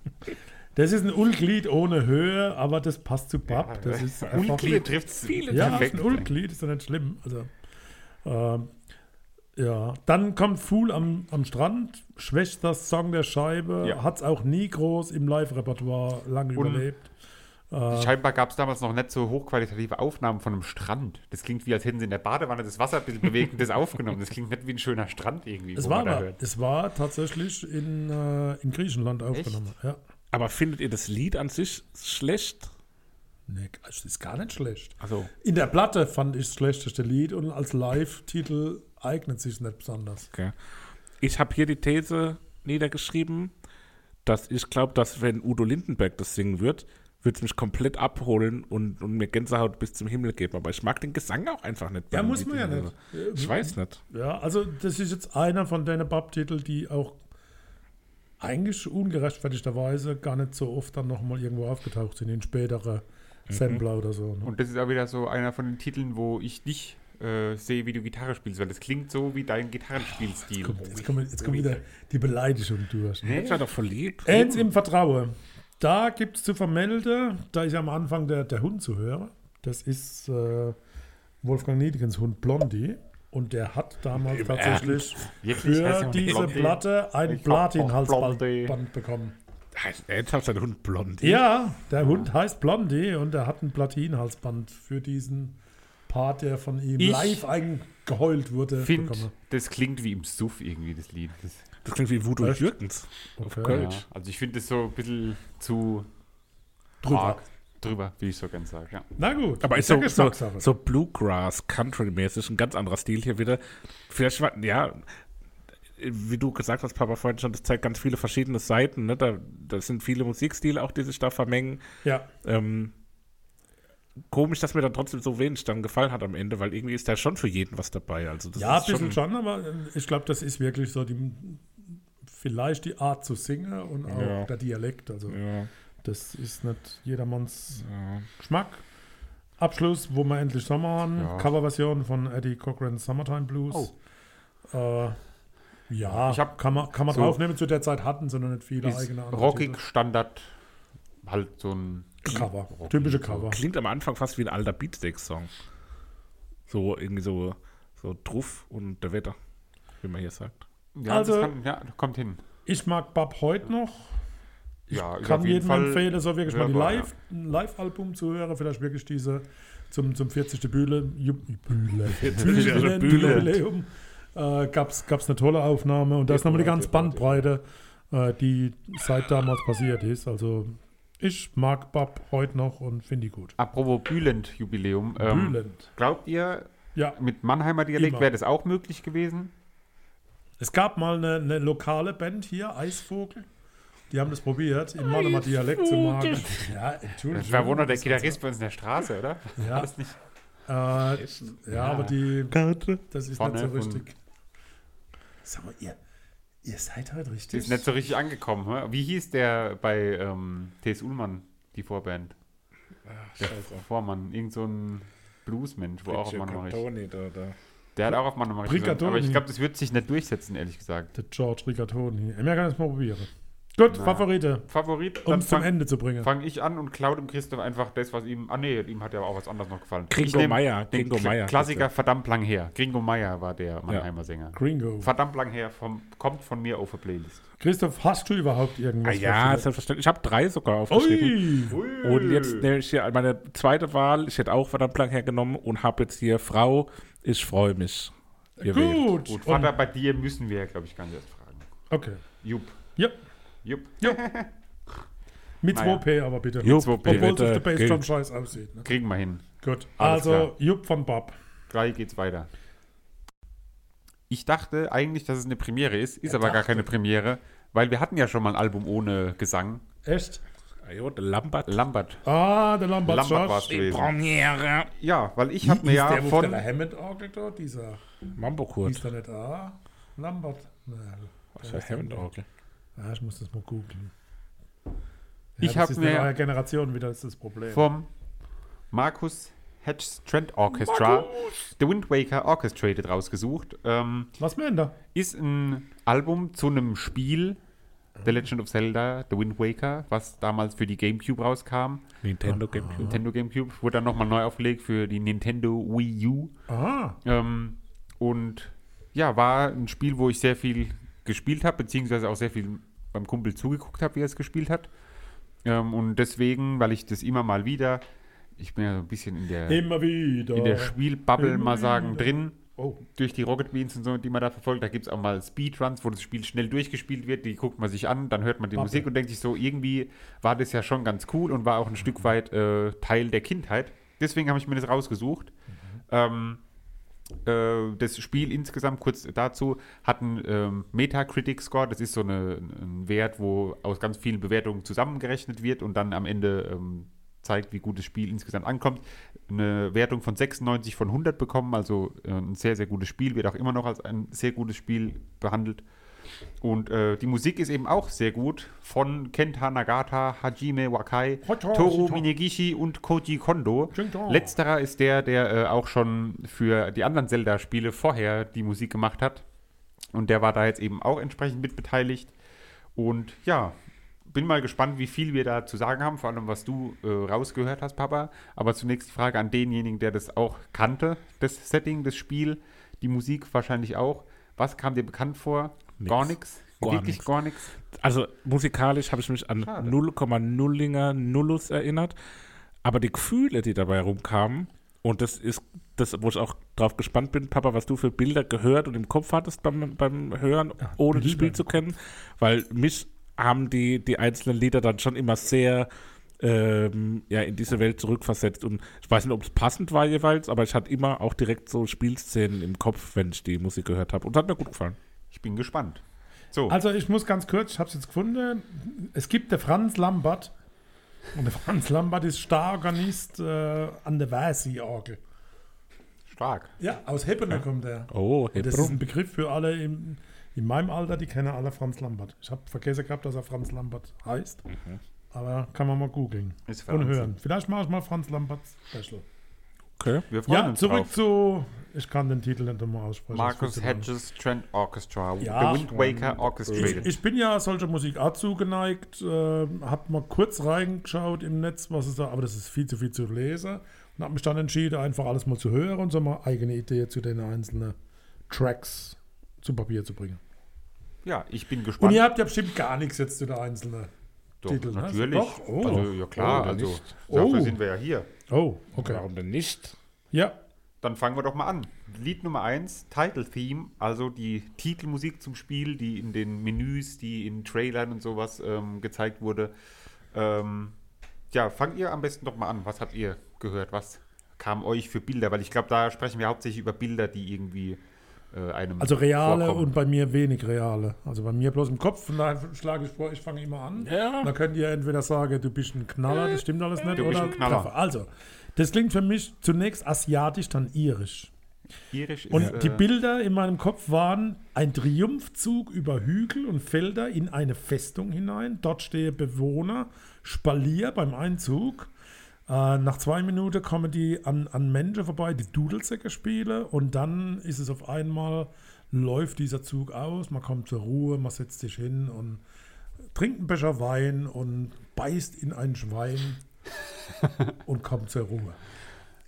Das ist ein Ulglied ohne Höhe, aber das passt zu Bab. Das ist einfach Ulklied trifft viele Ja, perfekt. ist ein Ulglied, ist ja nicht schlimm. Also, ähm, ja, dann kommt Fool am, am Strand, schwächster Song der Scheibe, Ja. hat es auch nie groß im Live-Repertoire lange Und- überlebt. Äh, Scheinbar gab es damals noch nicht so hochqualitative Aufnahmen von einem Strand. Das klingt wie, als hätten sie in der Badewanne das Wasser ein bisschen bewegt und das aufgenommen. Das klingt nicht wie ein schöner Strand irgendwie. es, war aber, es war tatsächlich in, äh, in Griechenland aufgenommen. Ja. Aber findet ihr das Lied an sich schlecht? Nee, das ist gar nicht schlecht. Also, In der Platte fand ich das schlechteste Lied und als Live-Titel eignet sich nicht besonders. okay. Ich habe hier die These niedergeschrieben, dass ich glaube, dass wenn Udo Lindenberg das singen wird, wird es mich komplett abholen und, und mir Gänsehaut bis zum Himmel geben. Aber ich mag den Gesang auch einfach nicht. Ja, muss Lied. man ja nicht. Ich weiß nicht. Ja, also das ist jetzt einer von den Bab-Titeln, die auch eigentlich ungerechtfertigterweise gar nicht so oft dann nochmal irgendwo aufgetaucht sind in spätere Sampler oder so. Ne? Und das ist auch wieder so einer von den Titeln, wo ich dich äh, sehe, wie du Gitarre spielst, weil das klingt so wie dein Gitarrenspielstil. Kommt, jetzt, kommt, jetzt kommt wieder die Beleidigung durch. Ne? Ich war doch voll lieb. Eins im Vertrauen. Da gibt es zu vermelden, da ist am Anfang der, der Hund zu hören. Das ist äh, Wolfgang Niedigens Hund Blondie. Und der hat damals tatsächlich der für diese Blondie? Platte ein. Platin-Halsband bekommen. Heißt ernsthaft sein Hund Blondie? Ja, der Hund heißt Blondie und er hat ein Platinhalsband für diesen Part, der von ihm Ich live eingeheult wurde. Bekommen. das klingt wie im Suff irgendwie, das Lied. Das, Das klingt wie Voodoo? Jürgens. Auf Okay. Kölsch. ja, also ich finde das so ein bisschen zu Drüber. arg. Drüber, wie ich so gern sage. Ja. Na gut, Aber ist ja so, so, so Bluegrass, Country-mäßig, ein ganz anderer Stil hier wieder. Vielleicht, war- ja, wie du gesagt hast, Papa, vorhin schon, das zeigt ganz viele verschiedene Seiten. Ne? Da, da sind viele Musikstile auch, die sich da vermengen. Ja, Ähm, komisch, dass mir dann trotzdem so wenig dann gefallen hat am Ende, weil irgendwie ist da schon für jeden was dabei. Also das ja, ein ist bisschen schon, aber äh, ich glaube, das ist wirklich so die, vielleicht die Art zu singen und auch Ja. der Dialekt. Also Ja, das ist nicht jedermanns ja. Geschmack. Abschluss, wo wir endlich Sommer haben. Ja. Coverversion von Eddie Cochran's Summertime Blues. Äh, ja, Ich hab kann man, kann man so- draufnehmen. Zu der Zeit hatten sie noch nicht viele Ist eigene andere rockig, Standard, halt so ein Titel. Cover. Rockig, Typische so. Cover. Klingt am Anfang fast wie ein alter Beatsteaks-Song. So irgendwie so, so Druff und der Wetter, wie man hier sagt. Ja, Also- das kann, ja, kommt hin. Ich mag Bob heute noch. Ja, ist Kann jeden jedem Fall empfehlen, so wirklich mal die Live, ein Live-Album zu hören. Vielleicht wirklich diese zum, zum 40. Bühle, Bühle, 40. Jubiläum, Bühle. Jubiläum äh, gab es eine tolle Aufnahme. Und da ist nochmal die ganze Bandbreite, äh, die seit damals passiert ist. Also ich mag Bob heute noch und finde die gut. Apropos Bülent-Jubiläum. Ähm, Bülent. glaubt ihr, Ja, mit Mannheimer Dialekt wäre das auch möglich gewesen? es gab mal eine, eine lokale Band hier, Eisvogel. Die haben das probiert, im Mannheimer Dialekt zu machen. Ja, Entschuldigung. Das war wohl noch der Gitarrist bei uns in der Straße, oder? Ja, das nicht? äh, ja, aber die, das ist Vorne nicht so richtig. Sag mal, ihr, ihr seid halt Die richtig. ist nicht so richtig angekommen. hä? Wie hieß der bei ähm, T.S. Ullmann, die Vorband? Der Vormann, irgend so ein Bluesmensch, wo auch auf Mannheimer richtig. Der hat auch auf richtig gesungen. Aber ich glaube, das wird sich nicht durchsetzen, ehrlich gesagt. Der George Rigatoni. Ja, wir können es mal probieren. Gut, Na. Favorite, Favorit, um es zum Ende zu bringen. fange ich an und klaue dem Christoph einfach das, was ihm. Ah, nee, ihm hat ja auch was anderes noch gefallen. Gringo Meier, Gringo Meier. Klassiker verdammt lang her. Gringo Meier war der Mannheimer Sänger. Gringo. Verdammt lang her, vom, kommt von mir auf der Playlist. Christoph, hast du überhaupt Ah, irgendwas? ja, Favorite? selbstverständlich. Ich habe drei sogar aufgeschrieben. Ui! Und jetzt nehme ich hier meine zweite Wahl. Ich hätte auch verdammt lang hergenommen und habe jetzt hier Frau, ich freue mich. gewählt. Gut. Gut, Und- Vater, bei dir müssen wir, glaube ich, gar nicht erst fragen. Okay. Jupp. Ja, Jupp. mit Naja. 2P aber bitte. Jupp, 2P. Obwohl sich der Bass gilt. schon scheiß aussieht. Ne? Kriegen wir hin. Gut. Alles also, klar. Jupp von Bob. Drei geht's weiter. Ich dachte eigentlich, dass es eine Premiere ist, ist aber gar keine Premiere, weil wir hatten ja schon mal ein Album ohne Gesang. Echt? Ah, jo, der Lambert. Lambert. Ah, der Lambert, Lambert war gewesen. Premiere. Ja, weil ich habe mir ja der, von... der Hammond-Orgel da, dieser, Mambo hieß Kurt. der nicht A? Lambert? Nein. Was für Hammond-Orgel. Ja, ich muss das mal googeln. Ich das hab ist mir- neue Generation wieder, ist das Problem. vom Markus Hedges Trent Orchestra The Wind Waker Orchestrated rausgesucht. Ähm, Was meint da? ist ein Album zu einem Spiel, The Legend of Zelda, The Wind Waker, was damals für die GameCube rauskam. Nintendo GameCube. Nintendo GameCube wurde dann nochmal neu aufgelegt für die Nintendo Wii U. Ah, Ähm, und ja, war ein Spiel, wo ich sehr viel gespielt habe, beziehungsweise auch sehr viel beim Kumpel zugeguckt habe, wie er es gespielt hat. Ähm, und deswegen, weil ich das immer mal wieder, ich bin ja so ein bisschen in der, immer wieder. in der Spielbubble Immer mal sagen wieder. drin, Oh, durch die Rocket Beans und so, die man da verfolgt. Da gibt es auch mal Speedruns, wo das Spiel schnell durchgespielt wird. Die guckt man sich an, dann hört man die Bubble. Musik und denkt sich so, irgendwie war das ja schon ganz cool und war auch ein Stück weit äh, Teil der Kindheit. Deswegen habe ich mir das rausgesucht. Ähm, äh, das Spiel insgesamt, kurz dazu, hat einen ähm, Metacritic-Score. Das ist so eine, ein Wert, wo aus ganz vielen Bewertungen zusammengerechnet wird und dann am Ende ähm, zeigt, wie gut das Spiel insgesamt ankommt. Eine Wertung von 96 von 100 bekommen, also äh, ein sehr, sehr gutes Spiel, wird auch immer noch als ein sehr gutes Spiel behandelt. Und äh, die Musik ist eben auch sehr gut von Kenta Nagata, Hajime Wakai, Toru. Minegishi und Koji Kondo. Letzterer ist der, der äh, auch schon für die anderen Zelda-Spiele vorher die Musik gemacht hat. Und der war da jetzt eben auch entsprechend mitbeteiligt. Und ja, bin mal gespannt, wie viel wir da zu sagen haben, vor allem was du äh, rausgehört hast, Papa. Aber zunächst die Frage an denjenigen, der das auch kannte, das Setting, das Spiel, die Musik wahrscheinlich auch. Was kam dir bekannt vor? Nix. Gar nichts. Wirklich nichts. gar nichts. Also musikalisch habe ich mich an Schade. 0,0inger Nullus erinnert, aber die Gefühle, die dabei rumkamen, und das ist das, wo ich auch drauf gespannt bin, Papa, was du für Bilder gehört und im Kopf hattest beim, beim Hören, ohne das Spiel zu kennen, weil mich haben die, die einzelnen Lieder dann schon immer sehr ähm, ja, in diese Welt zurückversetzt. Und ich weiß nicht, ob es passend war jeweils, aber ich hatte immer auch direkt so Spielszenen im Kopf, wenn ich die Musik gehört habe. Und hat mir gut gefallen. Ich bin gespannt. So, Also ich muss ganz kurz, ich habe es jetzt gefunden. Es gibt der Franz Lambert. Und der Franz Lambert ist Starorganist äh, an der Versi-Orgel. stark. Ja, aus Heppene kommt er. Oh, Und das ist ein Begriff für alle im, in meinem Alter, die kennen alle Franz Lambert. Ich habe vergessen gehabt, dass er Franz Lambert heißt. Aber kann man mal googeln und hören. Vielleicht mache ich mal Franz Lambert Special. Okay. Wir freuen Ja, uns zurück drauf. zu. Ich kann den Titel nicht nochmal aussprechen. Marcus. Hedges Trent Orchestra. Ja. The Wind Waker Orchestrated. Ich, ich bin ja solcher Musik auch zugeneigt, äh, hab mal kurz reingeschaut im Netz, was es da, aber das ist viel zu viel zu lesen und habe mich dann entschieden, einfach alles mal zu hören und so mal eigene Idee zu den einzelnen Tracks zu Papier zu bringen. ja, ich bin Und gespannt. ihr habt ja bestimmt gar nichts jetzt zu der einzelnen. Doch, Titel, ne? natürlich. Doch? Oh. Also, ja klar, Oh, also nicht. dafür Oh. sind wir ja hier. Oh, okay. Warum denn nicht? Ja, Dann fangen wir doch mal an. Lied Nummer 1, Title Theme, also die Titelmusik zum Spiel, die in den Menüs, die in Trailern und sowas ähm, gezeigt wurde. Ähm, ja, fangt ihr am besten doch mal an. Was habt ihr gehört? Was kam euch für Bilder? Weil ich glaube, da sprechen wir hauptsächlich über Bilder, die irgendwie äh, einem also reale vorkommen. und bei mir wenig reale. Also bei mir bloß im Kopf, von daher schlage ich vor, ich fange immer an. Ja. Dann könnt ihr entweder sagen, du bist ein Knaller, das stimmt alles nicht, Du bist oder ein Knaller. Also, das klingt für mich zunächst asiatisch, dann irisch. Irisch ist, Und die äh, Bilder in meinem Kopf waren ein Triumphzug über Hügel und Felder in eine Festung hinein. Dort stehe Bewohner, Spalier beim Einzug. Äh, nach zwei Minuten kommen die an, an Menschen vorbei, die Dudelsäcke spielen. Und dann ist es auf einmal, läuft dieser Zug aus, man kommt zur Ruhe, man setzt sich hin und trinkt einen Becher Wein und beißt in ein Schwein und kommt zur Ruhe.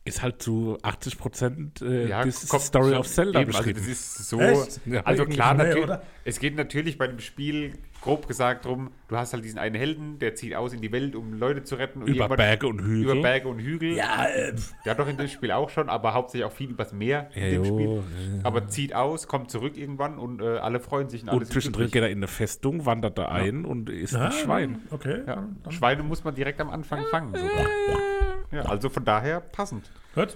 Ist halt zu 80 Prozent äh, ja, die kommt Story of Zelda eben, also beschrieben. das ist so. Echt? Also klar, natürlich, es geht natürlich bei dem Spiel grob gesagt drum, du hast halt diesen einen Helden, der zieht aus in die Welt, um Leute zu retten. Und über Berge und Hügel. Über Berge und Hügel. Ja, äh, Der hat doch in dem Spiel auch schon, aber hauptsächlich auch viel übers Meer in Ja, dem jo, Spiel. ja. Aber zieht aus, kommt zurück irgendwann und äh, alle freuen sich und alle Und zwischendrin geht er in eine Festung, wandert da ein und isst ein Schwein. Okay. Ja. Schweine muss man direkt am Anfang fangen. Sogar. Ja, also von daher passend. Gut.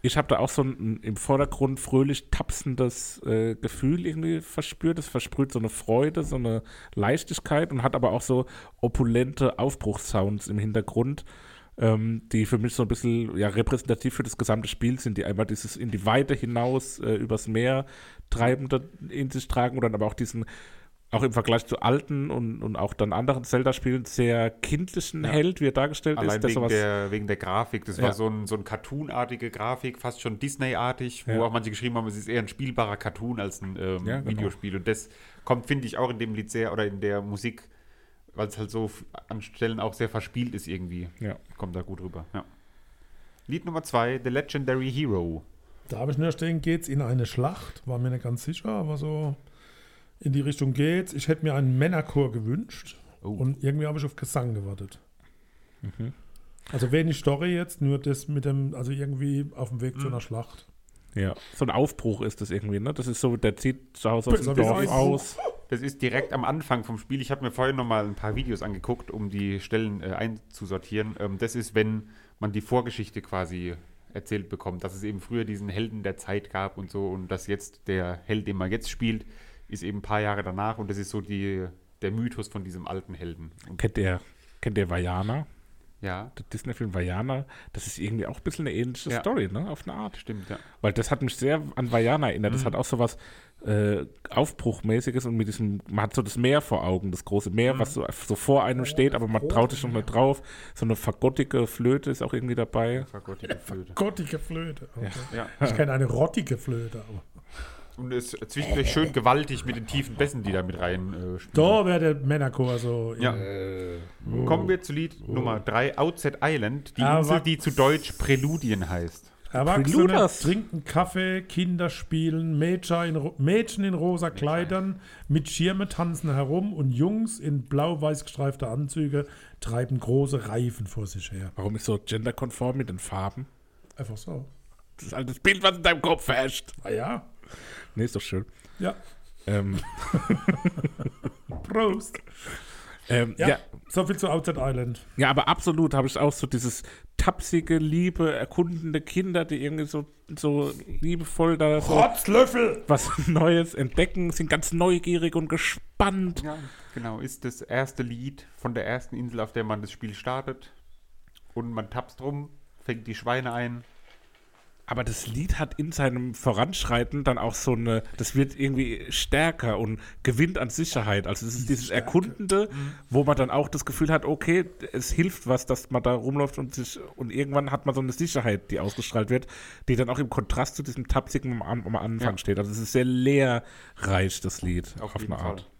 Ich habe da auch so ein im Vordergrund fröhlich tapsendes äh, Gefühl irgendwie verspürt. Es versprüht so eine Freude, so eine Leichtigkeit und hat aber auch so opulente Aufbruchssounds im Hintergrund, ähm, die für mich so ein bisschen ja, repräsentativ für das gesamte Spiel sind, die einmal dieses in die Weite hinaus äh, übers Meer treibende in sich tragen und dann aber auch diesen auch im Vergleich zu alten und, und auch dann anderen Zelda-Spielen sehr kindlichen Ja. Held, wie er dargestellt Allein ist. wegen sowas- der, wegen der Grafik. Das Ja. war so ein, so ein Cartoon-artige Grafik, fast schon Disney-artig, wo Ja. auch manche geschrieben haben, es ist eher ein spielbarer Cartoon als ein ähm, Ja, genau. Videospiel. Und das kommt, finde ich, auch in dem Lied sehr oder in der Musik, weil es halt so an Stellen auch sehr verspielt ist irgendwie. ja. Kommt da gut rüber. Ja. Lied Nummer zwei, The Legendary Hero. Da habe ich nur stehen, geht's in eine Schlacht. War mir nicht ganz sicher, aber so in die Richtung geht's. Ich hätte mir einen Männerchor gewünscht Oh. und irgendwie habe ich auf Gesang gewartet. Mhm. Also wenig Story jetzt, nur das mit dem, also irgendwie auf dem Weg Mhm. zu einer Schlacht. Ja, so ein Aufbruch ist das irgendwie, ne? Das ist so, der zieht zu Hause aus dem Dorf aus. Das ist direkt am Anfang vom Spiel. Ich habe mir vorhin noch mal ein paar Videos angeguckt, um die Stellen äh, einzusortieren. Ähm, das ist, wenn man die Vorgeschichte quasi erzählt bekommt, dass es eben früher diesen Helden der Zeit gab und so und dass jetzt der Held, den man jetzt spielt, ist eben ein paar Jahre danach und das ist so die, der Mythos von diesem alten Helden. Und Kennt ihr, kennt ihr Vajana? ja, Der Disney-Film Vajana? Das ist irgendwie auch ein bisschen eine ähnliche Ja. Story, ne? Auf eine Art. stimmt, ja. Weil das hat mich sehr an Vajana erinnert. Mhm. Das hat auch so was äh, Aufbruchmäßiges und mit diesem, man hat so das Meer vor Augen, das große Meer, Mhm. was so, so vor einem steht, aber man traut sich noch nicht drauf. So eine vergottige Flöte ist auch irgendwie dabei. Vergottige Flöte. Gottige Flöte. Okay. Ja. Ich kenne eine rottige Flöte. Aber. Und es ist zwischendurch schön gewaltig mit den tiefen Bässen, die da mit rein äh, spielen. Da wäre der Männerchor so. Ja. Kommen wir zu Lied Nummer 3, Outset Island, die Ah, Insel, die zu Deutsch Präludien heißt. Erwachsene trinken Kaffee, Kinder spielen, Mädchen in, ro- Mädchen in rosa Kleidern mit Schirme tanzen herum und Jungs in blau-weiß gestreifte Anzüge treiben große Reifen vor sich her. Warum ist so genderkonform mit den Farben? Einfach so. Das ist halt das Bild, was in deinem Kopf herrscht. Ah ja. Nee, ist doch schön. Ja. Ähm, Prost. ähm, Ja. ja. So viel zu Outside Island. Ja, aber absolut habe ich auch so dieses tapsige, liebe, erkundende Kinder, die irgendwie so, so liebevoll da so Rotzlöffel! was Neues entdecken, sind ganz neugierig und gespannt. Ja, genau. Ist das erste Lied von der ersten Insel, auf der man das Spiel startet. Und man tapst rum, fängt die Schweine ein. Aber das Lied hat in seinem Voranschreiten dann auch so eine, das wird irgendwie stärker und gewinnt an Sicherheit. Also es ist dieses Erkundende, wo man dann auch das Gefühl hat, okay, es hilft was, dass man da rumläuft und sich, und irgendwann hat man so eine Sicherheit, die ausgestrahlt wird, die dann auch im Kontrast zu diesem Tapsigen am, am Anfang Ja. steht. Also es ist sehr lehrreich, das Lied, auf, Auf, eine Fall. Art.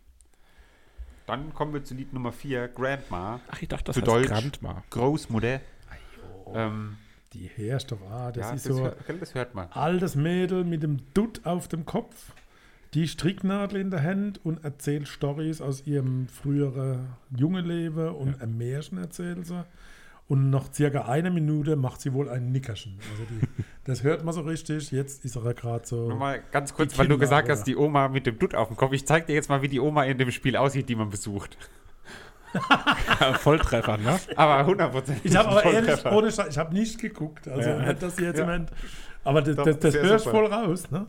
Dann kommen wir zu Lied Nummer 4, Grandma. Ach, ich dachte, das Zu heißt Deutsch. Grandma. Großmutter. Ähm, Die herrscht doch, ah, das ja, ist das, so hört, gell, das hört man. altes Mädel mit dem Dutt auf dem Kopf, die Stricknadel in der Hand und erzählt Stories aus ihrem früheren jungen Leben und ein Märchen erzählt sie. Und nach circa einer Minute macht sie wohl ein Nickerchen. Also die, das hört man so richtig. Jetzt ist er gerade so. Nochmal ganz kurz, weil du gesagt hast, die Oma mit dem Dutt auf dem Kopf. Ich zeig dir jetzt mal, wie die Oma in dem Spiel aussieht, die man besucht. Ja, Volltreffer, ne? Aber 100%. Ich habe aber ehrlich, ohne Scheiß, ich habe nicht geguckt. Also Ja. sie jetzt Ja. im Moment. Aber das, Doch, das, das hörst voll raus, ne?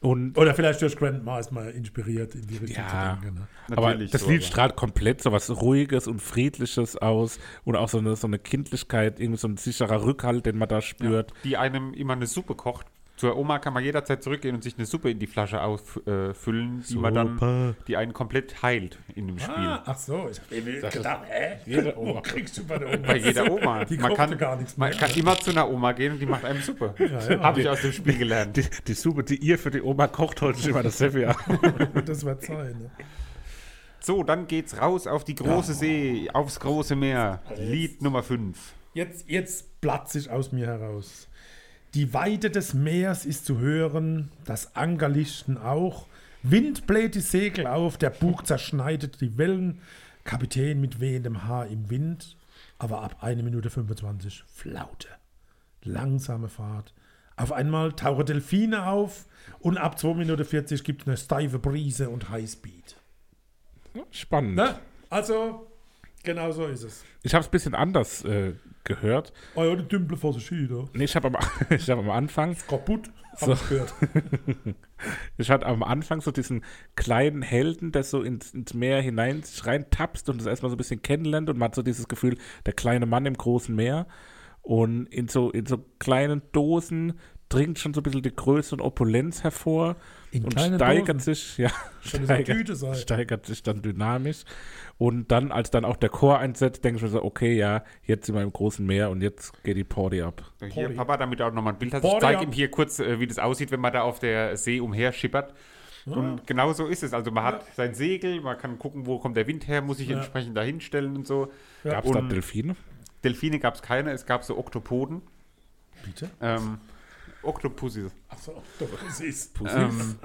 Und Oder vielleicht durch Grandma ist mal inspiriert in die Richtung Ja. zu denken. Ne? Aber Natürlich das so, Lied aber- strahlt komplett so was Ruhiges und Friedliches aus und auch so eine, so eine Kindlichkeit, irgendwie so ein sicherer Rückhalt, den man da spürt. die einem immer eine Suppe kocht. Zur Oma kann man jederzeit zurückgehen und sich eine Suppe in die Flasche auffüllen, äh, die man dann, die einen komplett heilt in dem Spiel. Ah, ach so, ich habe mir gedacht, hä? Jede Wo Oma. kriegst du bei der Oma? Bei jeder Oma. Die man kann, gar nichts man mehr. kann immer zu einer Oma gehen und die macht einem Suppe. ja. Habe ich aus dem Spiel gelernt. Die, die Suppe, die ihr für die Oma kocht, holt sich immer das Sevi an. Das wird sein. Ne? So, dann geht's raus auf die große See, aufs große Meer. Lied Nummer 5. Jetzt, jetzt platze ich aus mir heraus. Die Weite des Meers ist zu hören, das Ankerlichten auch. Wind bläht die Segel auf, der Bug zerschneidet die Wellen. Kapitän mit wehendem Haar im Wind, aber ab 1 Minute 25 Flaute. Langsame Fahrt. Auf einmal tauchen Delfine auf und ab 2 Minuten 40 gibt es eine steife Brise und Highspeed. Spannend. Ne? Also, genau so ist es. Ich habe es ein bisschen anders äh, gehört. Oh ja, die Dümpel vor sich hin, Nee, ich habe am, ich hab am Anfang kaputt. So. Ich gehört. Ich hatte am Anfang so diesen kleinen Helden, der so ins, ins Meer hinein sich reintapst und das erstmal so ein bisschen kennenlernt und man hat so dieses Gefühl, der kleine Mann im großen Meer. Und in so, in so kleinen Dosen dringt schon so ein bisschen die Größe und Opulenz hervor In und steigert Dosen? sich, ja, steigert, Tüte sein? steigert sich dann dynamisch. Und dann, als dann auch der Chor einsetzt, denke ich mir so, okay, ja, jetzt sind wir im großen Meer und jetzt geht die Party ab. Hier, Party. Papa, damit er auch nochmal ein Bild hat. Party Ich zeige ihm hier kurz, äh, wie das aussieht, wenn man da auf der See umherschippert. Und genau so ist es. Also man hat sein Segel, man kann gucken, wo kommt der Wind her, muss sich Ja. entsprechend dahin stellen und so. Gab es da Delfine? Delfine gab es keine, es gab so Oktopoden. Bitte? Ähm, Oktopussis. Achso, das ist. Ähm,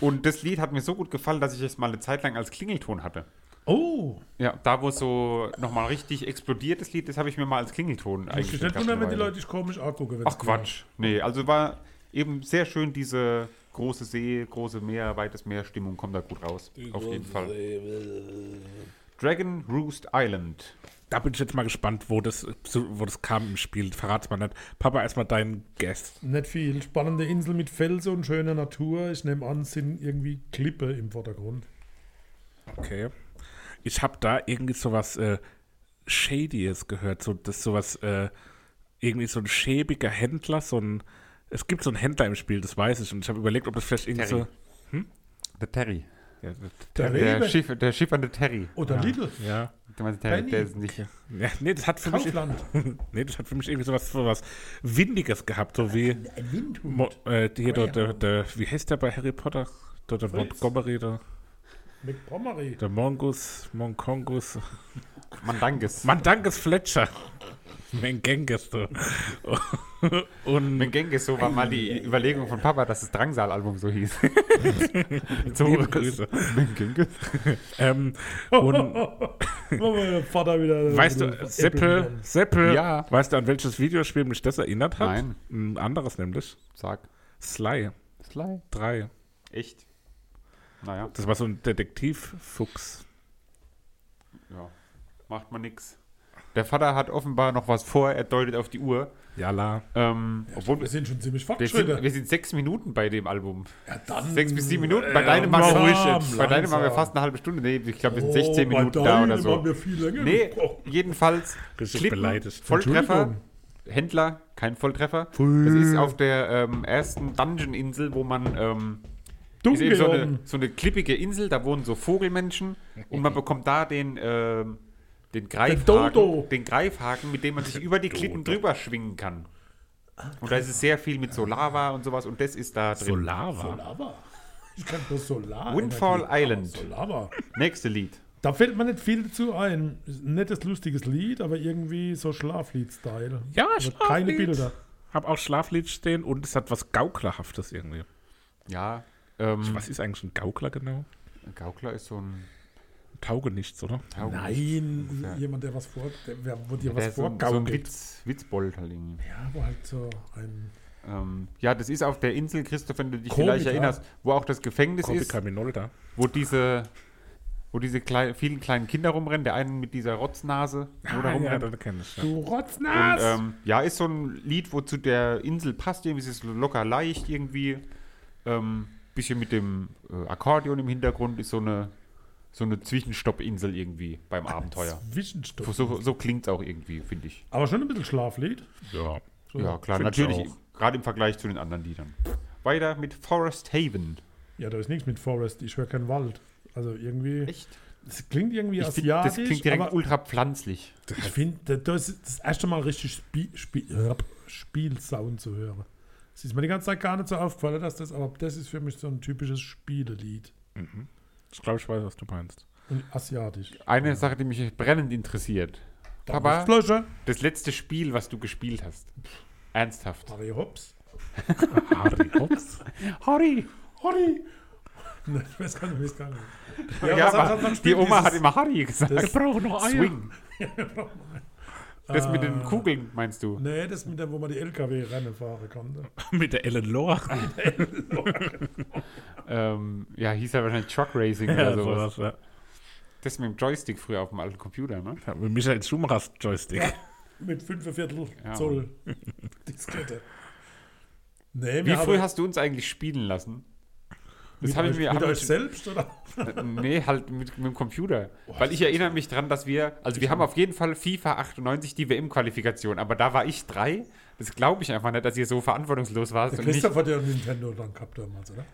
und das Lied hat mir so gut gefallen, dass ich es mal eine Zeit lang als Klingelton hatte. Oh, Ja, da wo es so nochmal richtig explodiert, das Lied, das habe ich mir mal als Klingelton ich mich eingestellt. nicht wundern, wenn die. Leute dich komisch angucken. Ach Quatsch. Nee, also war eben sehr schön diese große See, große Meer, weites Meer, Stimmung kommt da gut raus. Auf jeden Fall. Dragon Roost Island. Da bin ich jetzt mal gespannt, wo das, wo das kam im Spiel. Verrat's mal nicht. Papa, erstmal deinen Guest. Nicht viel. Spannende Insel mit Felsen und schöner Natur. Ich nehme an, es sind irgendwie Klippe im Vordergrund. Okay. Ich habe da irgendwie sowas äh, Shadyes gehört. So, das ist sowas, äh, irgendwie so ein schäbiger Händler, so ein. Es gibt so einen Händler im Spiel, das weiß ich. Und ich habe überlegt, ob das vielleicht irgendwie so. Terry. Der Terry. Ja, Der Der, Rewe Schiff, der schiffernde Terry. oder Lidl. ja. Du meinst, der, ist nicht. ja. Nee, das hat für mich. Nee, das hat für mich irgendwie sowas, sowas Windiges gehabt, so wie. Ein Windhund. Mo, äh, hier, der, der, der, wie heißt der bei Harry Potter? Der, der. Montgomery, der, McPomery. der Mongus, Monkongus. Mandanges. Mandanges Fletcher. Mengenges, du. Und Mengenges, so war mal die Überlegung von Papa, dass das Drangsal-Album so hieß. so liebe Grüße. Ähm, und Oh, mein Vater wieder. weißt du, Seppel, Seppel, Ja. weißt du, an welches Videospiel mich das erinnert hat? Nein. Ein anderes nämlich. Sag. Sly Sly. 3. Echt? Naja, Das war so ein Detektivfuchs. ja. Macht man nix. Der Vater hat offenbar noch was vor, er deutet auf die Uhr. Jala. Ähm, obwohl Wir sind schon ziemlich fortgeschritten. wir sind sechs Minuten bei dem Album. Ja, dann, Sechs bis sieben Minuten. Bei äh, deinem waren wir ruhig jetzt. Bei deinem waren wir fast eine halbe Stunde. Nee, ich glaube, wir sind Oh, 16 bei Minuten da oder so. waren wir viel länger Nee, jedenfalls Richtig Klippen, beleidigt. Volltreffer. Händler, kein Volltreffer. Das ist auf der ähm, ersten Dungeon-Insel, wo man ähm, ist eben so eine, so eine klippige Insel, da wohnen so Vogelmenschen und man bekommt da den, ähm, den Greifhaken, Dodo. den Greifhaken, mit dem man sich über die Klippen drüber schwingen kann. Und da ist es sehr viel mit Solava und sowas und das ist da drin. Solava. Solava. Ich kann bloß Solar. Windfall Energie. Island. Solava. Nächste Lied. Da fällt mir nicht viel dazu ein. Ein nettes, lustiges Lied, aber irgendwie so Schlaflied-Style. Ja, also keine Schlaflied. Bilder. Hab auch Schlaflied stehen und es hat was Gauklerhaftes irgendwie. Ja, ähm, Was ist eigentlich ein Gaukler genau? Gaukler ist so ein Taugenichts, oder? Nein, Ja. jemand, der was vor, der, wer- wo dir Der was ist so, so ein vorgaukelt. Witz, Witzbold halt irgendwie. ja, wo halt so ein. Ähm, ja, das ist auf der Insel, Christoph, wenn du dich Komiker. vielleicht erinnerst, wo auch das Gefängnis ist, Kopica Minolta. wo diese, wo diese klei vielen kleinen Kinder rumrennen, der einen mit dieser Rotznase, wo da Ah, ja, rumrennt. das kenne ich. Ja. Du Und, Rotznass! ähm, ja, ist so ein Lied, wo zu der Insel passt, irgendwie ist es locker leicht irgendwie. Ähm, bisschen mit dem äh, Akkordeon im Hintergrund ist so eine, so eine Zwischenstoppinsel irgendwie beim Abenteuer. Zwischenstopp. So, so klingt es auch irgendwie, finde ich. Aber schon ein bisschen Schlaflied. ja. So. Ja, klar, natürlich, gerade im Vergleich zu den anderen Liedern. Weiter mit Forest Haven. Ja, da ist nichts mit Forest. Ich höre keinen Wald. Also irgendwie. Echt? Das klingt irgendwie Ich find, das asiatisch. klingt direkt aber ultra pflanzlich. ich finde, das ist das erste Mal richtig Spie Spie Spielsound zu hören. Es ist mir die ganze Zeit gar nicht so aufgefallen, dass das, aber das ist für mich so ein typisches Spielelied. Mhm. Ich glaube, ich weiß, was du meinst. Und asiatisch. Eine Sache, die mich brennend interessiert. Papa, Flasche. das letzte Spiel, was du gespielt hast. Ernsthaft. Harry Hops. Harry Hops. Harry! Harry! Nein, ich weiß gar nicht, ich weiß gar nicht. Ja, was aber er dann die? Oma hat immer Harry gesagt. Das- brauchen noch Swing. Das mit den Ah. Kugeln, meinst du? Nee, das mit dem, wo man die LKW-Rennen fahren konnte. Mit der Ellen Lore. Ähm, ja, hieß ja wahrscheinlich Truck Racing Ja, oder sowas. sowas, ja. Das mit dem Joystick früher auf dem alten Computer, ne? Ja, Mit Michael Schumachers Joystick. Mit 5 Viertel Ja. Zoll Diskette. Nee, Wie früh hast du uns eigentlich spielen lassen? Das mit habe ich euch, mir mit euch selbst, oder? Nee, halt mit, mit dem Computer. Weil ich erinnere mich dran, dass wir, also wir haben auf jeden Fall FIFA 98 die WM-Qualifikation, aber da war ich drei. Das glaube ich einfach nicht, dass ihr so verantwortungslos wart. Der Christoph hat ja Nintendo dann gehabt damals, oder?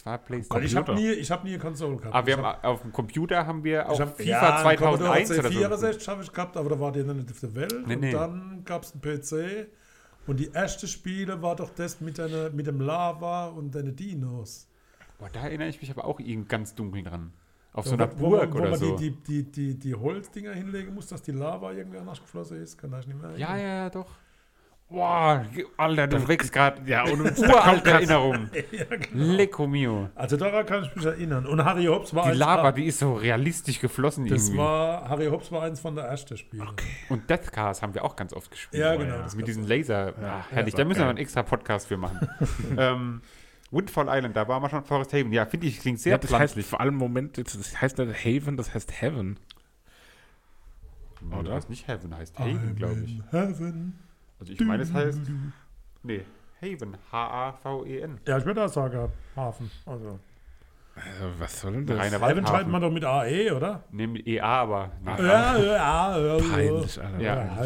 das war PlayStation. ich habe nie, ich hab nie eine Konsole gehabt. Aber wir ich haben hab, auf dem Computer haben wir auch hab, FIFA 2001 oder so. 64 habe ich gehabt, aber da war die noch nicht auf der Welt. Nee, und nee. dann gab es einen PC. Und die erste Spiele war doch das mit, einer, mit dem Lava und den Dinos. Boah, da erinnere ich mich aber auch irgendwie ganz dunkel dran. Auf so wo, einer man- wo, Burg man- wo oder man so. die, die, die, die, die Holzdinger hinlegen muss, dass die Lava irgendwie anders geflossen ist. Kann das nicht mehr ja, ja, ja, doch. Boah, Alter, du wächst gerade Ja, und uralte Erinnerungen. ja, genau. Lecco mio. Also daran kann ich mich erinnern. Und Harry Hobbs war Die Lava, die ist so realistisch geflossen Das irgendwie. war, Harry Hobbs war eins von der ersten Spiele. Und Death Cars haben wir auch ganz oft gespielt. Ja, genau. Das mit diesen Laser. Ah, herrlich, das da war müssen wir geil. einen extra Podcast für machen. ähm, Windfall Island, da waren wir schon Forest Haven. Ja, finde ich, klingt sehr Ja, das heißt vor allem Moment, jetzt- das heißt nicht Haven, das heißt Heaven. Oder? Das heißt nicht Heaven, heißt Haven, glaube ich. Heaven. Also ich meine, es heißt. Nee, Haven. H-A-V-E-N. Ja, ich würde auch sagen Hafen. Also. Äh, was soll denn das? Reiner Heaven schreibt man doch mit AE, oder? Nee, mit EA, aber. Nee. Ja, ja, ja. Peinlich, Alter. Ja.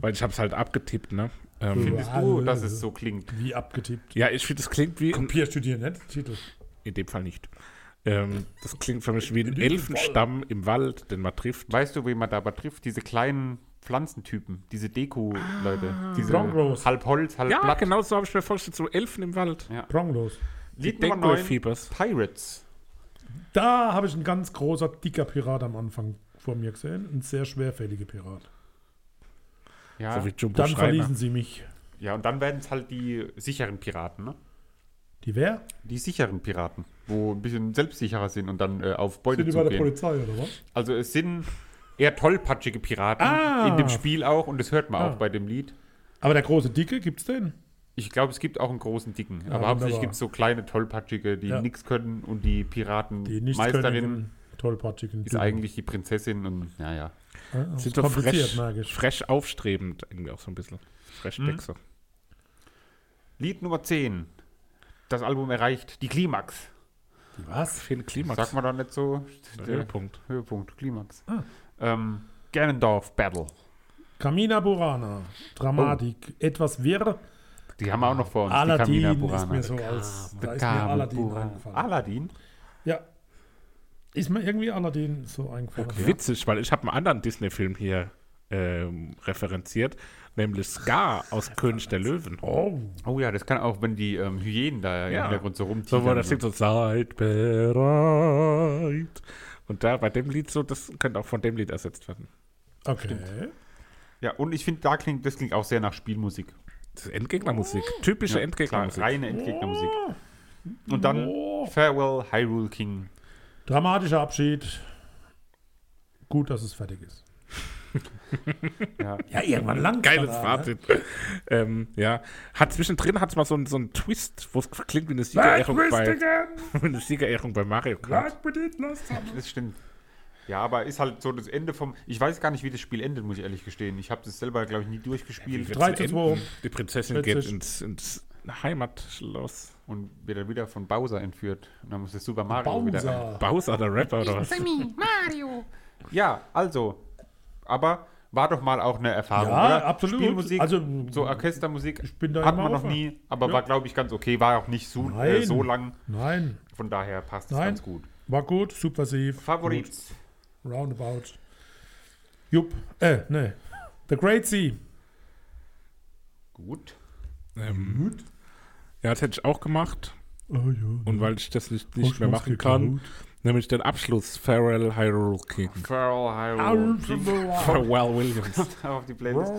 Weil ich hab's halt abgetippt, ne? Ähm, Findest du, dass es so klingt? Wie abgetippt. ja, ich finde, das klingt wie, ein, Kopierst du dir nicht? Titel. in dem Fall nicht. Ähm, das klingt für mich wie ein Elfenstamm im Wald, den man trifft. Weißt du, wen man dabei trifft? Diese kleinen Pflanzentypen, diese Deko-Leute. Diese Brongrose. halb Holz, halb Ja, Blatt. genau so habe ich mir vorgestellt, so Elfen im Wald. Pronglos. Lied Nummer 9, Denkmalfiebers. Pirates. Da habe ich einen ganz großer, dicker Pirat am Anfang vor mir gesehen. Ein sehr schwerfälliger Pirat. Ja, So wie Jumbo Dann Schreiner. verließen sie mich. ja und dann werden es halt die sicheren Piraten, ne? Die wer? Die sicheren Piraten, wo ein bisschen selbstsicherer sind und dann äh, auf Beute Sind die bei der zugehen. Polizei oder was? Also es sind eher tollpatschige Piraten Ah. in dem Spiel auch und das hört man Ah. auch bei dem Lied. Aber der große Dicke gibt's den? Ich glaube, es gibt auch einen großen Dicken, Ja, aber hauptsächlich gibt es so kleine tollpatschige, die Ja. nichts können und die Die Tollpatschigen ist eigentlich die Prinzessin und naja. ja, Sind ist so kompliziert, fresh, ich. fresh aufstrebend, irgendwie auch so ein bisschen. Fresh Mhm. Dexter. Lied Nummer 10. Das Album erreicht die Klimax. Die was? Viel Klimax. Sagt man da nicht so? Der Der Höhepunkt. Höhepunkt, Klimax. Ah. Ähm, Ganondorf Battle. Kamina Burana. Dramatik. Etwas wirr. Die haben wir auch noch vor uns, die Aladdin ist Burana. mir so als. Da ist mir Kamina Aladdin eingefallen. Aladdin? Ja. Ist mir irgendwie Aladdin so eingefallen. Witzig, weil ich habe einen anderen Disney-Film hier ähm, referenziert, nämlich Scar aus König der Löwen. Oh. Oh ja, das kann auch, wenn die ähm, Hyänen da im Ja. Hintergrund so rumziehen. So, wo das singt so, seid bereit. Und da bei dem Lied so, das könnte auch von dem Lied ersetzt werden. Okay. Ja, und ich finde, da klingt, das klingt auch sehr nach Spielmusik. Das ist Endgegnermusik. Typische Ja, Endgegnermusik. klar, reine Endgegnermusik. Und dann Farewell Hyrule King. Dramatischer Abschied. Gut, dass es fertig ist. Ja. Ja, irgendwann lang. Geiles Fazit. ähm, ja. Hat zwischendrin hat es mal so, einen- so einen Twist, wo es klingt wie eine Siegerehrung bei, eine Siegerehrung bei Mario Kart. Das stimmt. Ja, aber ist halt so das Ende vom. Ich weiß gar nicht, wie das Spiel endet, muss ich ehrlich gestehen. Ich habe das selber, glaube ich, nie durchgespielt. Wird's 3 zu enden? 2. Die Prinzessin Witzig. geht ins, ins Heimatschloss. und wird dann wieder von Bowser entführt. Und dann muss das Super Mario wieder rein. Bowser. Bowser, der Rapper oder was? Sammy, Mario. Ja, also. Aber war doch mal auch eine Erfahrung, Ja, oder? absolut. Spielmusik, Also, so Orchestermusik ich bin da hat immer man noch offen. nie, aber Ja. war, glaube ich, ganz okay. War auch nicht so, äh, Nein. so lang. Nein, Von daher passt es ganz gut. war gut, subversiv. Favorit. Gut. Roundabout. Jupp. Äh, ne. The Great Sea. Gut. Ähm, ja, das hätte ich auch gemacht. Oh ja. Und weil ich das nicht, nicht mehr machen kann, nämlich den Abschluss Pharrell Hyrule King. Farrell Hyrule. Pharrell Williams. auf die Playlist.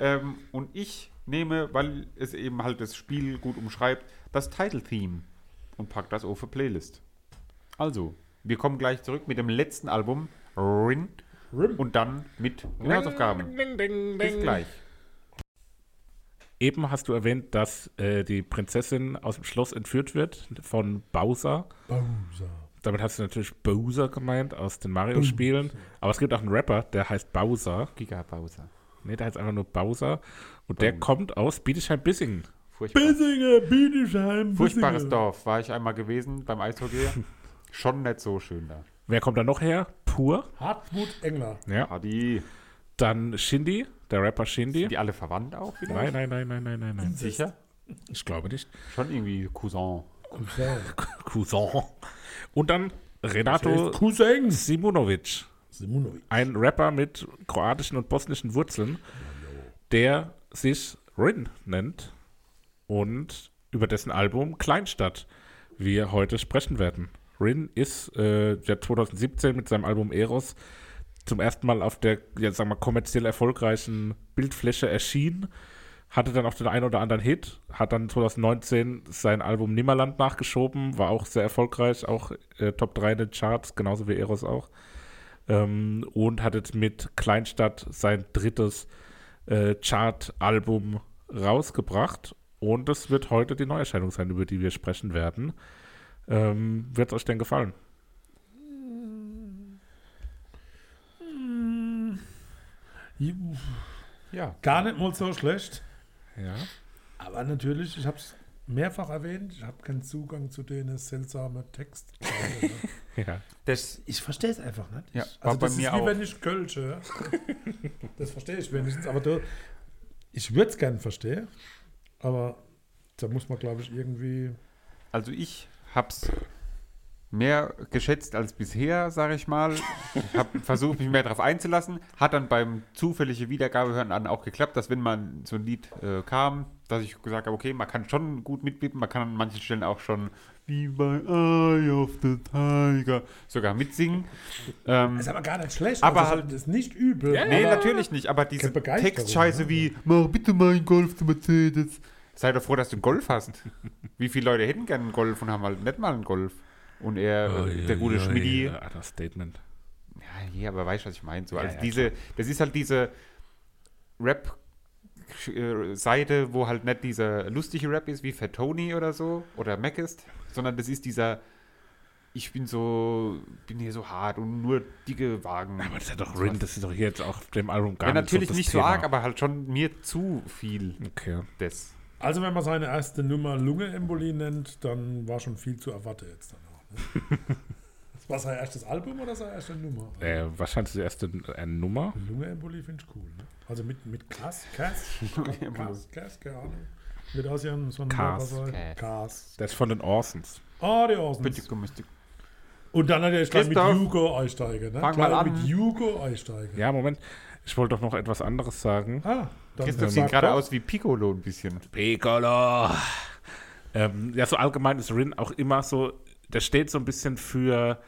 ähm, und ich nehme, weil es eben halt das Spiel gut umschreibt, das Title-Theme und pack das auf die Playlist. Also, wir kommen gleich zurück mit dem letzten Album, Rin, Rim. und dann mit den Hausaufgaben. Ding, ding, Bis ding. gleich. Eben hast du erwähnt, dass äh, die Prinzessin aus dem Schloss entführt wird von Bowser. Bowser. Damit hast du natürlich Bowser gemeint aus den Mario-Spielen. Aber es gibt auch einen Rapper, der heißt Bowser. Giga Bowser. Ne, der heißt einfach nur Bowser. Und der kommt aus Bietigheim-Bissingen. Furchtbar. Bissinger, Bietigheim. Furchtbares Bissinger. Dorf. War ich einmal gewesen beim Eishockey. Schon nicht so schön da. Wer kommt da noch her? Pur. Hartmut Engler. Ja. Die, Dann Shindy, der Rapper Shindy. sind die alle verwandt auch wieder? Nein, nein, nein, nein, nein, nein, nein. Sicher? Ich glaube nicht. Schon irgendwie Cousin. Cousin. Cousin. Und dann Renato Cousin. Simonovic. Simonovic. Ein Rapper mit kroatischen und bosnischen Wurzeln, der sich Rin nennt und über dessen Album Kleinstadt wir heute sprechen werden. Rin ist äh, ja 2017 mit seinem Album Eros zum ersten Mal auf der, ja, sagen wir, kommerziell erfolgreichen Bildfläche erschienen, hatte dann auch den einen oder anderen Hit, hat dann 2019 sein Album Nimmerland nachgeschoben, war auch sehr erfolgreich, auch äh, Top 3 in den Charts, genauso wie Eros auch. Ähm, und hat jetzt mit Kleinstadt sein drittes äh, Chart-Album rausgebracht. Und das wird heute die Neuerscheinung sein, über die wir sprechen werden. Ähm, wird es euch denn gefallen? Ja. Gar nicht mal so schlecht. Ja. Aber natürlich, ich habe es mehrfach erwähnt, ich habe keinen Zugang zu den seltsamen Text. Ja. Das, ich verstehe es einfach nicht. Ja, also bei das mir ist wie auch. wenn ich Kölsch höre. Das verstehe ich wenigstens. Aber du, ich würde es gerne verstehen. Aber da muss man, glaube ich, irgendwie. Also ich hab's mehr geschätzt als bisher, sage ich mal. Ich habe versucht, mich mehr darauf einzulassen. Hat dann beim zufälligen Wiedergabehören an auch geklappt, dass wenn man so ein Lied äh, kam, dass ich gesagt habe, okay, man kann schon gut mitbieten, man kann an manchen Stellen auch schon wie bei Eye of the Tiger sogar mitsingen. Ähm, Ist aber gar nicht schlecht. Aber also, halt- Das ist nicht übel. nee, aber- natürlich nicht, aber diese Textscheiße ne? wie Mach bitte meinen Golf zu Mercedes. Sei doch froh, dass du einen Golf hast. Wie viele Leute hätten gerne einen Golf und haben halt nicht mal einen Golf? Und er, äh, der gute Schmidti, Ja, das Statement. Ja, nee, aber weißt du, was ich meine? So, Ja, also ja, diese, das ist halt diese Rap-Seite, wo halt nicht dieser lustige Rap ist wie Fat Tony oder so oder Mac ist, sondern das ist dieser, ich bin so, bin hier so hart und nur dicke Wagen. Aber das ist ja doch Rin, das ist doch hier jetzt auf dem Album gar ja, nicht natürlich so das nicht so Thema. arg, aber halt schon mir zu viel Okay. des. Also wenn man seine erste Nummer Lungenembolie nennt, dann war schon viel zu erwarten jetzt dann auch. war sein erstes Album oder seine erste Nummer? Äh, wahrscheinlich die erste äh, Nummer. Lungenembolie finde ich cool. Ne? Also mit, mit Kass, Kass, Kass, Kass, keine Ahnung. Wird aus ja so ein Kass. Kass. Der ist von den Orsons. Ah, die Orsons. Und dann natürlich gleich mit Jugo einsteigen. Ne? fang mal an. mit Jugo einsteigen. Ja, Moment. Ich wollte doch noch etwas anderes sagen. Ah, dann Christoph sieht gerade aus wie Piccolo ein bisschen. Piccolo. Ähm, ja, so allgemein ist Rin auch immer so, der steht so ein bisschen für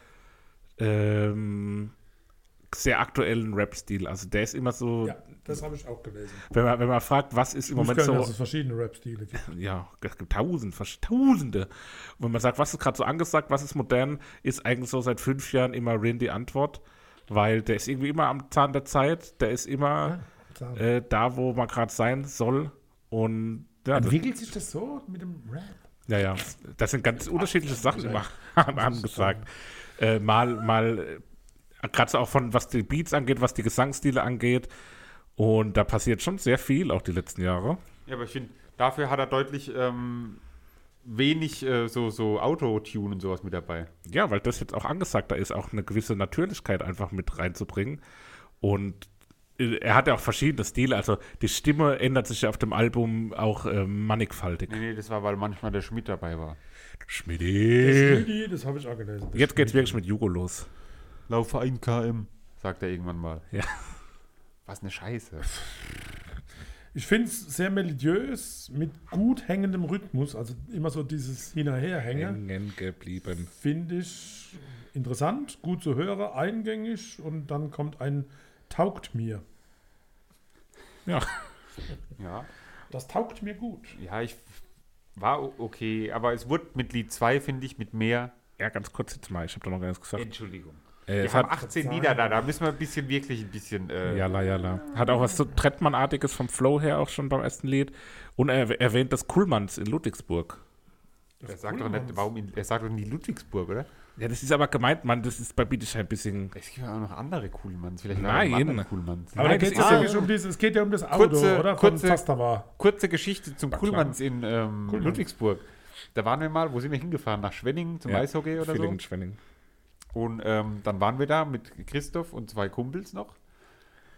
ähm, sehr aktuellen Rap-Stil. Also der ist immer so, Ja, das habe ich auch gelesen. wenn, man, wenn man fragt, was ist im Ich Moment wusste gar nicht, so, dass es verschiedene Rap-Stile gibt. ja, es gibt tausend, tausende. Und wenn man sagt, was ist gerade so angesagt, was ist modern, ist eigentlich so seit fünf Jahren immer Rin die Antwort, weil der ist irgendwie immer am Zahn der Zeit, der ist immer Ja, äh, da, wo man gerade sein soll. Und ja, das, Entwickelt sich das so mit dem Rap? Ja, ja, das sind ganz unterschiedliche Sachen immer angesagt. Äh, mal, mal, äh, gerade auch von was die Beats angeht, was die Gesangsstile angeht. Und da passiert schon sehr viel, auch die letzten Jahre. Ja, aber ich finde, dafür hat er deutlich ähm, wenig äh, so, so Auto-Tune und sowas mit dabei. Ja, weil das jetzt auch angesagt da ist, auch eine gewisse Natürlichkeit einfach mit reinzubringen. Und er hat ja auch verschiedene Stile, also die Stimme ändert sich ja auf dem Album auch äh, mannigfaltig. Nee, nee, das war, weil manchmal der Schmidt dabei war. Schmidti. Schmidi, das habe ich auch gelesen. Das Jetzt geht's Schmidi. wirklich mit Jugo los. Laufe 1 km, sagt er irgendwann mal. Ja. Was eine Scheiße. Ich finde es sehr melodiös, mit gut hängendem Rhythmus, also immer so dieses Hinterherhängen. Hängen geblieben. Finde ich interessant, gut zu hören, eingängig und dann kommt ein Taugt mir. Ja. Ja, Das taugt mir gut. ja, ich war okay, aber es wurde mit Lied 2, finde ich, mit mehr. Ja, ganz kurz jetzt mal, ich habe da noch gar nichts gesagt. Entschuldigung. Äh, Wir es haben hat, 18 Lieder da, da müssen wir ein bisschen, wirklich ein bisschen. Äh, jala, jala. Hat auch was so Trettmann-artiges vom Flow her auch schon beim ersten Lied. Und er erwähnt das Kuhlmanns in Ludwigsburg. er sagt doch nicht, warum, in, er sagt doch nie Ludwigsburg, oder? Ja, das ist aber gemeint, Mann, das ist bei Bietigheim ein bisschen. Es gibt ja auch noch andere Coolmanns. Vielleicht Nein. Coolmanns. Aber Nein, geht's ist ja um dieses, es geht ja um das Auto, Kurze- oder? Von kurze- Tastavar. Kurze Geschichte zum War Coolmanns in ähm, Kuhlmanns. Ludwigsburg. Da waren wir mal, wo sind wir hingefahren? Nach Schwenning zum Ja, Eishockey oder so? Schwenning. Und ähm, dann waren wir da mit Christoph und zwei Kumpels noch.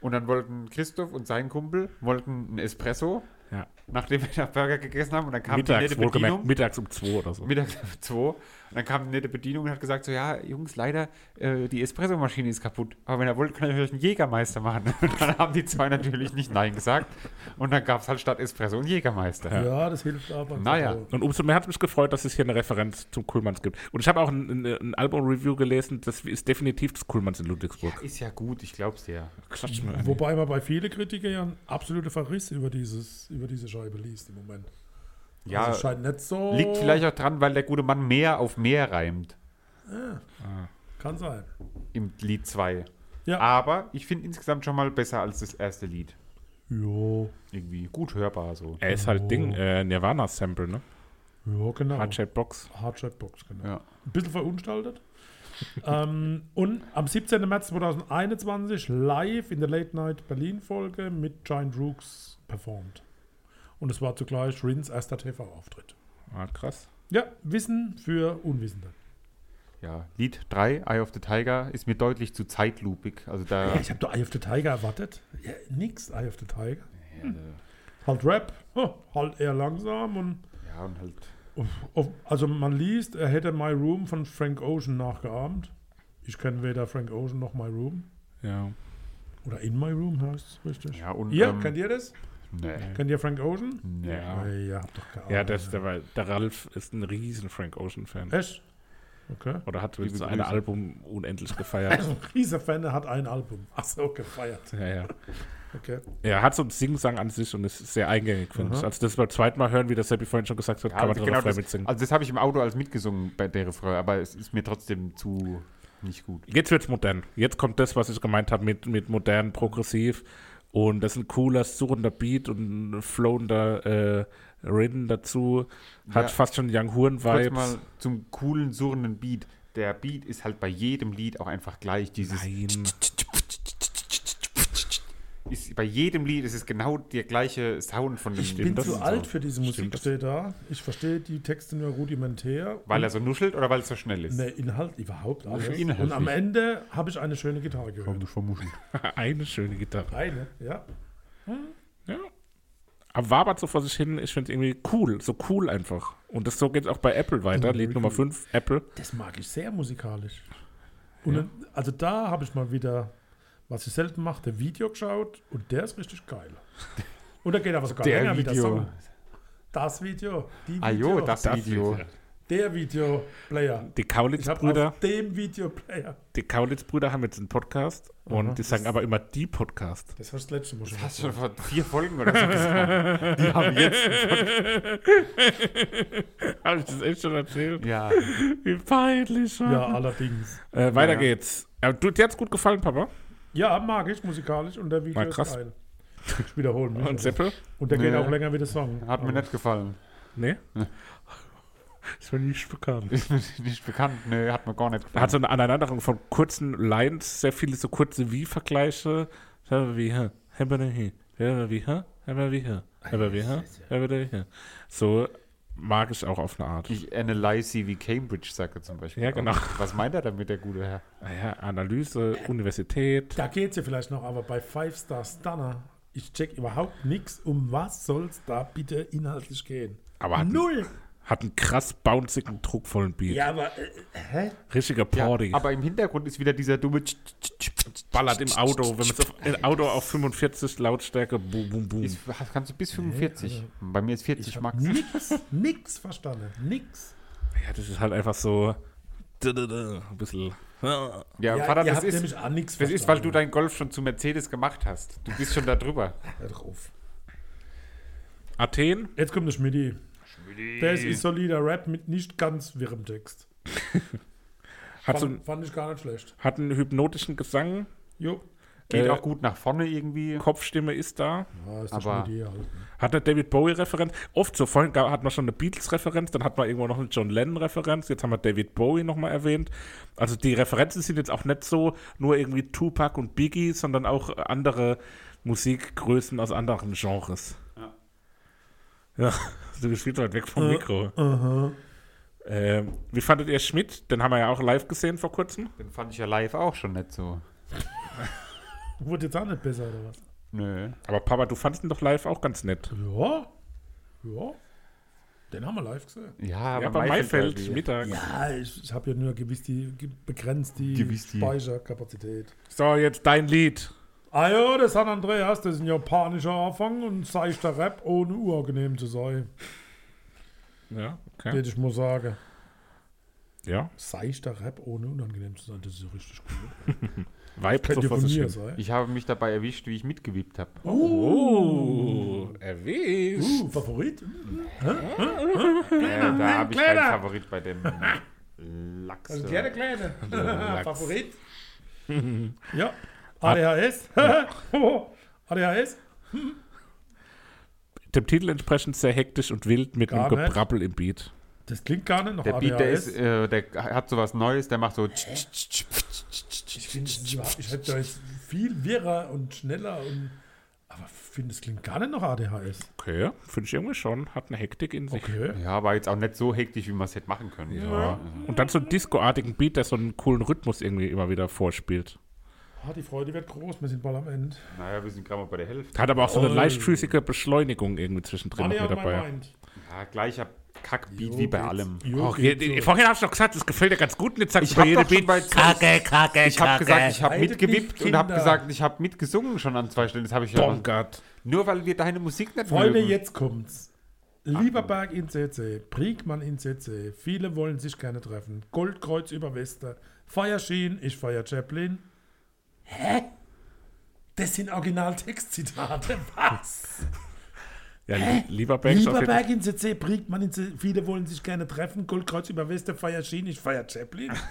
Und dann wollten Christoph und sein Kumpel wollten einen Espresso, Ja. Nachdem wir da Burger gegessen haben. Und dann kam die Mittags, nette wohlgemerkt, Bedienung. mittags um zwei oder so. Mittags um zwei. Und dann kam die nette Bedienung und hat gesagt: So, ja, Jungs, leider, äh, die Espressomaschine ist kaputt. Aber wenn ihr wollt, könnt ihr euch einen Jägermeister machen. Und dann haben die zwei natürlich nicht Nein gesagt. Und dann gab es halt statt Espresso einen Jägermeister. Ja. das hilft aber. Naja. Und umso mehr hat mich gefreut, dass es hier eine Referenz zum Kuhlmanns gibt. Und ich habe auch ein, ein, ein Album-Review gelesen, das ist definitiv das Kuhlmanns in Ludwigsburg. Ist ja gut, ich glaub's dir. Klatsch mir an. Wobei man bei vielen Kritikern ja einen absoluten Verriss über, dieses, über diese Scheibe liest im Moment. Ja, also scheint nicht so. liegt vielleicht auch dran, weil der gute Mann mehr auf mehr reimt. Kann sein. im Lied 2. Ja. Aber ich finde insgesamt schon mal besser als das erste Lied. Jo. Irgendwie gut hörbar so. Er ist halt Oh. Ding, äh, Nirvana-Sample, ne? Ja, genau. Hardshade Box. Hardshade Box, genau. Ja. Ein bisschen verunstaltet. ähm, und am 17. März 2021 live in der Late Night Berlin-Folge mit Giant Rooks performt. Und es war zugleich Rins erster TV-Auftritt. Ah, krass. Ja, Wissen für Unwissende. ja. Lied 3, Eye of the Tiger, ist mir deutlich zu zeitlupig. Also da. Ja, ich habe doch Eye of the Tiger erwartet. Ja, nix Eye of the Tiger. Ja, äh, Halt Rap, oh, halt eher langsam und ja, und halt. Also man liest, er hätte My Room von Frank Ocean nachgeahmt. Ich kenne weder Frank Ocean noch My Room. Ja. Oder In My Room heißt es richtig. Ja, und ihr, ähm, kennt ihr das? Nee. Kennt ihr Frank Ocean? Nee. Ja. Ja, habt doch keine Ja, Ahnung, das, der, der Ralf ist ein riesen Frank Ocean-Fan. Echt? Okay. Oder hat Liebe Grüße. eine Album unendlich gefeiert. Ein Riesenfan, der hat ein Album. Ach so, gefeiert. ja, ja. Okay. Er hat so einen Singsang an sich und ist sehr eingängig, finde ich. Also das beim zweiten Mal hören, wie das Seppi vorhin schon gesagt hat, Ja, kann man also drüber genau frei das, mitsingen. also das habe ich im Auto als mitgesungen bei der Refrain, aber es ist mir trotzdem zu nicht gut. Jetzt wird's modern. Jetzt kommt das, was ich gemeint habe, mit, mit modern, progressiv. Und das ist ein cooler, surrender Beat und ein flowender äh, Rin dazu. Hat Ja. fast schon Young Huren-Vibes. mal zum coolen, surrenden Beat. Der Beat ist halt bei jedem Lied auch einfach gleich. Dieses Nein. Ist bei jedem Lied ist es genau der gleiche Sound von dem Ich bin das zu alt so. für diese Musik, Stimmt steht da. Ich verstehe die Texte nur rudimentär. Weil er so nuschelt oder weil es so schnell ist? Ne, Inhalt überhaupt alles. Inhaltlich. Und am Ende habe ich eine schöne Gitarre gehört. vermuschen. Eine schöne Gitarre. Eine, ja. Ja. Aber wabert so vor sich hin, ich finde es irgendwie cool. So cool einfach. Und das so geht auch bei Apple weiter. Ja, Lied. Nummer 5, Apple. Das mag ich sehr musikalisch. Und Ja. dann, also da habe ich mal wieder, was ich selten mache, der Video geschaut und der ist richtig geil. Und da geht aber sogar Der länger wie der Video. Song. Das Video, die Ah Video, jo, das, Video. der Videoplayer. Die Ich habe Kaulitz-Brüder auf dem Videoplayer. die Kaulitz-Brüder haben jetzt einen Podcast und Aha. die sagen aber immer die Podcast. Das hast du das letzte Mal schon Hast du schon vor vier Folgen oder so gesagt? Die haben jetzt. Habe ich das echt schon erzählt? Ja. Wie peinlich. Mann. Ja, allerdings. Äh, weiter Ja. geht's. Äh, du, dir hat's gut gefallen, Papa? Ja, mag ich musikalisch und der Video Na, krass. ist geil. Ich wiederhole mich. Und Seppel? Und der geht Nee. auch länger wie der Song. Hat mir nicht gefallen. Nee? Ist mir nicht bekannt. Ist mir nicht bekannt. Nee, hat mir gar nicht gefallen. Hat so eine Aneinanderung von kurzen Lines, sehr viele so kurze Wie-Vergleiche. Wie, hä? Wie, wie, hä? Wie, hä? Wie, hä? Wie, hä? So mag ich auch auf eine Art. ich analyse sie wie Cambridge, sagt er zum Beispiel. Ja, genau. Was meint er damit, der gute Herr? Naja, Analyse, Universität. Da geht es ja vielleicht noch, aber bei Five Star Stunner, ich check überhaupt nichts. Um was soll es da bitte inhaltlich gehen? Aber Null. Hat einen krass bouncigen, druckvollen Beat. Ja, aber äh, hä? Richtiger Ja, Party. aber im Hintergrund ist wieder dieser dumme. Tsch, tsch, tsch, tsch, Ballert im Auto, wenn man es auf, im Auto auf 45 Lautstärke, boom, boom, boom. Ist, kannst du bis 45. Bei mir ist 40 Ich hab Max. nix, nix verstanden. Nix. Ja, das ist halt einfach so ein bisschen. Ja, Ja, Vater, das ist, nämlich auch nichts das ist, weil du dein Golf schon zu Mercedes gemacht hast. Du bist schon da drüber. Hör drauf. Athen, Jetzt kommt der Schmidti. Der ist solider Rap mit nicht ganz wirrem Text. hat, so, Fand, fand ich gar nicht schlecht. hat einen hypnotischen Gesang, Jo. Geht Äh, auch gut nach vorne irgendwie. Kopfstimme ist da. Ja, ist Aber- halt. ne? Hat eine David Bowie-Referenz. Oft so, vorhin gab- hat man schon eine Beatles-Referenz, dann hat man irgendwo noch eine John Lennon-Referenz, jetzt haben wir David Bowie nochmal erwähnt. Also die Referenzen sind jetzt auch nicht so nur irgendwie Tupac und Biggie, sondern auch andere Musikgrößen aus anderen Genres. Ja. Ja, du bist viel zu weit weg vom Mikro. Aha. Ähm, wie fandet ihr Schmidt? Den haben wir ja auch live gesehen vor kurzem. Den fand ich ja live auch schon nicht so. Wurde jetzt auch nicht besser, oder was? Nö. Aber Papa, du fandest ihn doch live auch ganz nett. Ja. Ja. Den haben wir live gesehen. Ja, ja, aber bei Maifeld, Derby. Mittag. Ja, ich, ich habe ja nur gewiss die, begrenzt die Gewiss die. Speicherkapazität. So, jetzt dein Lied. Ah ja, das San Andreas, das ist ein japanischer Anfang und seichter Rap, ohne unangenehm zu sein. Ja, okay. Würde ich mal sagen. Ja, Seichter Rap, ohne unangenehm zu sein, das ist ja richtig so ja vor von mir sein. Ich habe mich dabei erwischt, wie ich mitgewippt habe. Oh, erwischt. Uh, Favorit? Äh, da habe ich keinen Favorit bei dem Lachs. Also kleine, kleine. Lachs. Favorit? ja. ADHS? ADHS? Dem Titel entsprechend sehr hektisch und wild mit Gar einem nicht. Gebrabbel im Beat. Das klingt gar nicht nach Der ADHS. Beat, der ist, äh, der hat sowas Neues, der macht so. ich finde, ich hätte da jetzt viel wirrer und schneller und. Aber ich finde, es klingt gar nicht nach ADHS. Okay, finde ich irgendwie schon. Hat eine Hektik in sich. Okay. Ja, aber jetzt auch nicht so hektisch, wie man es hätte machen können. Ja. Und dann so einen Disco-artigen Beat, der so einen coolen Rhythmus irgendwie immer wieder vorspielt. Ah, die Freude wird groß, wir sind bald am Ende. Naja, wir sind gerade mal bei der Hälfte. Hat aber auch so eine Oh. leichtfüßige Beschleunigung irgendwie zwischendrin mit dabei. Ja, gleicher, Kackbeat wie bei allem. Jo, Och, geht je- so. Vorhin habe ich noch gesagt, das gefällt dir ganz gut und jetzt sagst Ich du bei jedem doch Beat bei Kacke, Kacke, Ich habe gesagt, ich habe mitgewippt und habe gesagt, ich habe mitgesungen schon an zwei Stellen. Das habe ich ja. Bonkert. Nur weil wir deine Musik nicht Freunde, mögen. jetzt kommt's. Lieberberg in CC, Briegmann in CC, viele wollen sich gerne treffen. Goldkreuz über Wester, Feier Sheen, ich feier Chaplin. Hä? Das sind Originaltextzitate. Was? Ja, lieber Banks auf jeden Lieberberg in CC, Briegmann in CC, viele wollen sich gerne treffen. Goldkreuz über Wester, Feier Sheen, ich feier Chaplin.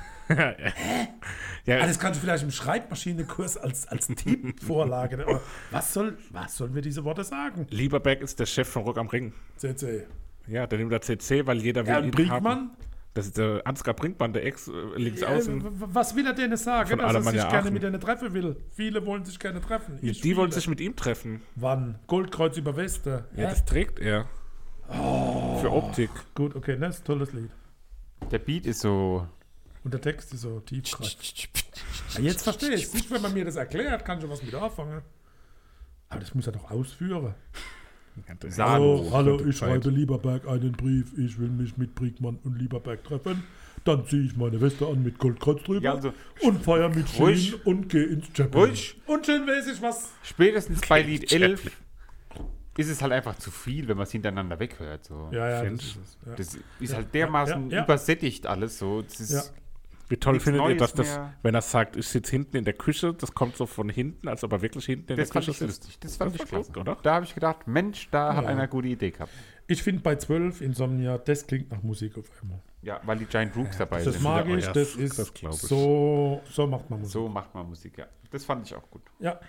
Ja, Ah, das kannst du vielleicht im Schreibmaschinekurs als, als Tippvorlage. ne? Was, soll, was sollen wir diese Worte sagen? Lieberberg ist der Chef von Rock am Ring. CC. Ja, der nimmt da CC, weil jeder will Ja, ihn haben. Das ist der Ansgar Brinkmann, der Ex äh, links außen. Äh, w- was will er denn sagen? Von Dass er sich Alemannia gerne Aachen. mit denen treffen will. Viele wollen sich gerne treffen. Ich die wollen sich mit ihm treffen. Wann? Goldkreuz über Weste. Ja, Ja, das trägt er. Für Optik. Gut, okay, das ist ein tolles Lied. Der Beat ist so. Und der Text ist so tiefgreifend. Ja, jetzt verstehe ich es. Nicht, wenn man mir das erklärt, kann ich was mit anfangen. Aber das muss er doch ausführen. Hallo, hallo, ich schreibe Lieberberg einen Brief. Ich will mich mit Briegmann und Lieberberg treffen. Dann ziehe ich meine Weste an mit Goldkreuz drüber Ja, also- und feier mit. Sheen und gehe ins Chaplin. Ruhig. Und schön weiß ich was. Spätestens bei Lied 11 ist es halt einfach zu viel, wenn man es hintereinander weghört. So. Ja, ja, das ist. Ja. Das ist halt dermaßen ja, ja. übersättigt alles so. Das ist, Ja. Wie toll Nichts findet ihr, Neues dass das, mehr. wenn er sagt, ich sitze hinten in der Küche, das kommt so von hinten, als ob er wirklich hinten in Das der Küche sitzt? lustig. Das fand Das ich klasse. oder? Da habe ich gedacht, Mensch, da hat Ja. einer eine gute Idee gehabt. Ich finde bei 12 Insomnia, das klingt nach Musik auf einmal. Ja, weil die Giant Rooks dabei Das sind. mag ja ich, das ist das ich. so, so macht man Musik. So macht man Musik, ja. Das fand ich auch gut. Ja,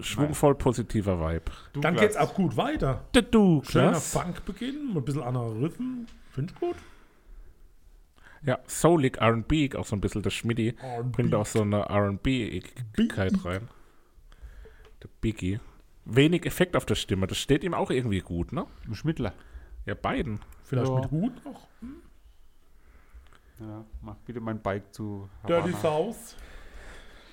Schwungvoll positiver Vibe. Du dann geht's auch gut weiter. Der du, Schöner. Funkbeginn, ein bisschen anderer Rhythm. Finde ich gut. Ja, Soulig R&B, auch so ein bisschen der Schmidti, bringt auch so eine R&B-Igkeit rein. Der Biggie. Wenig Effekt auf der Stimme, das steht ihm auch irgendwie gut, ne? Ein Schmittler. Ja, beiden. Vielleicht Ja. mit Hut noch. Ja, mach bitte mein Bike zu Dirty Havana. South.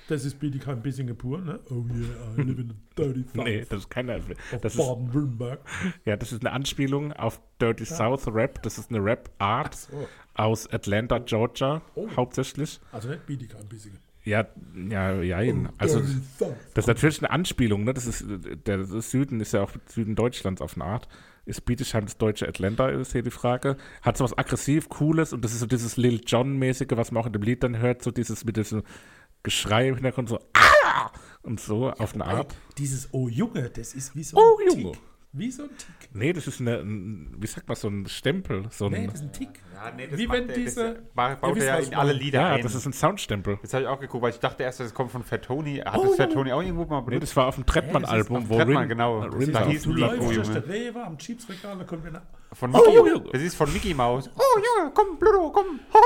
Das ist bitte kein bisschen pur, ne? Oh yeah, I live in a dirty South. Nee, das ist keine. Das ist, Baden-Württemberg. ja, das ist eine Anspielung auf Dirty South Rap. Das ist eine Rap-Art So. Aus Atlanta, Georgia, Oh. hauptsächlich. Also nicht bitte kein bisschen. Ja, ja, ja. Also, Dirty South. das ist natürlich eine Anspielung, ne? Das ist, der Süden ist ja auch Süden Deutschlands auf eine Art. Ist Bietigheim das deutsche Atlanta, ist hier die Frage. Hat so was aggressiv, Cooles und das ist so dieses Lil Jon-mäßige, was man auch in dem Lied dann hört, so dieses mit diesem Geschrei im Hintergrund, so ah! und so auf eine Art. Dieses Oh Junge, das ist wie so Oh, ein Junge. Tick. Wie so ein Tick. Nee, das ist eine, ein- wie sagt man, so ein Stempel. So ein, Nee, das ist ein Tick. Ja, nee, das Wie wenn der, diese- Das ba- baut er ja in alle. Lieder ja, ein. das ist ein Soundstempel. Das habe ich auch geguckt, weil ich dachte erst, das kommt von Fatoni. Hat Oh, das. Fatoni auch irgendwo mal Nee, benutzt? das war auf dem Trettmann-Album, auf wo Trettmann, Rin, genau. Das Rin ist- da hieß Lied, oh Junge. am Chipsregal, da kommt wieder. Von Oh, Mickey, Junge. Das ist von Mickey Maus. Oh Junge, komm, Pluto, komm. Ha.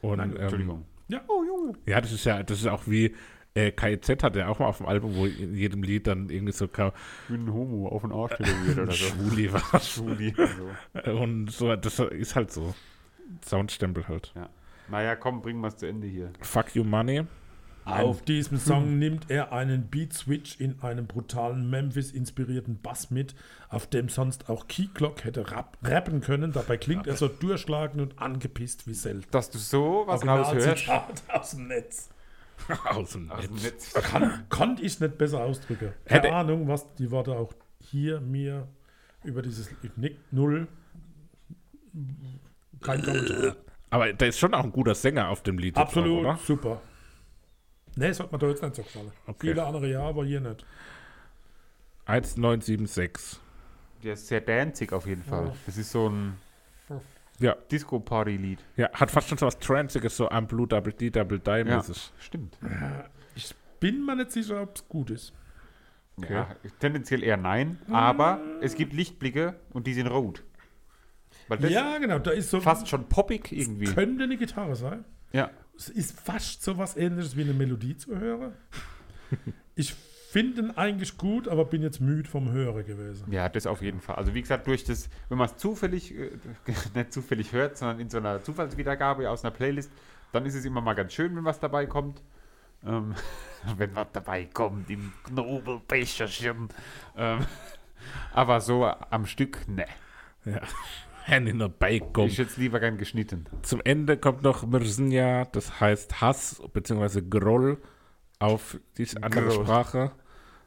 Und, Nein, ähm, Entschuldigung. Ja. Oh Junge. Ja, das ist ja, das ist auch wie äh, KIZ hat ja auch mal auf dem Album, wo in jedem Lied dann irgendwie so ka- Ich bin ein Homo auf den Arsch tätowiert oder so. Schwuli war. Schwuli. So. Und so, das ist halt so. Soundstempel halt. Ja. Naja, komm, bringen wir es zu Ende hier. Fuck you money. Auf diesem Song nimmt er einen Beat-Switch in einem brutalen Memphis-inspirierten Bass mit, auf dem sonst auch Keyclock hätte rap rappen können. Dabei klingt er so durchschlagend und angepisst wie selten. Dass du so was raushörst. Aus dem Netz. Aus dem Aus dem Netz. Netz. Kann, konnte ich nicht besser ausdrücken. Keine Hätte- Ahnung, was die Worte auch hier mir über dieses Nick Null. Kein Kommentar. Aber da ist schon auch ein guter Sänger auf dem Lied. Absolut Auch, oder? super. Nee, das hat mir da jetzt nicht so gefallen. Okay. Viele andere ja, aber hier nicht. 1976. Der ist sehr danzig auf jeden Fall. Das ist so ein Ja, Disco-Party-Lied. ja, hat fast schon so was Transiges, so am Blue Double D Double Die Ja, mäßig. stimmt. Ich bin mir nicht sicher, ob es gut ist. Okay. Ja, tendenziell eher nein, aber es gibt Lichtblicke und die sind rot. Weil das ja, genau, da ist so. fast schon poppig irgendwie. Könnte eine Gitarre sein. Ja. Es ist fast so was ähnliches wie eine Melodie zu hören. Ich finde ihn eigentlich gut, aber bin jetzt müde vom Hören gewesen. Ja, das auf jeden Fall. Also wie gesagt, durch das, wenn man es zufällig, äh, nicht zufällig hört, sondern in so einer Zufallswiedergabe aus einer Playlist, dann ist es immer mal ganz schön, wenn was dabei kommt. Ähm, wenn was dabei kommt im Knobelbecherchen. Ähm, aber so am Stück, ne. Ja. In a Bacon. Ich jetzt lieber gern geschnitten. Zum Ende kommt noch Mirznya, das heißt Hass bzw. Groll auf die andere Groll. Sprache.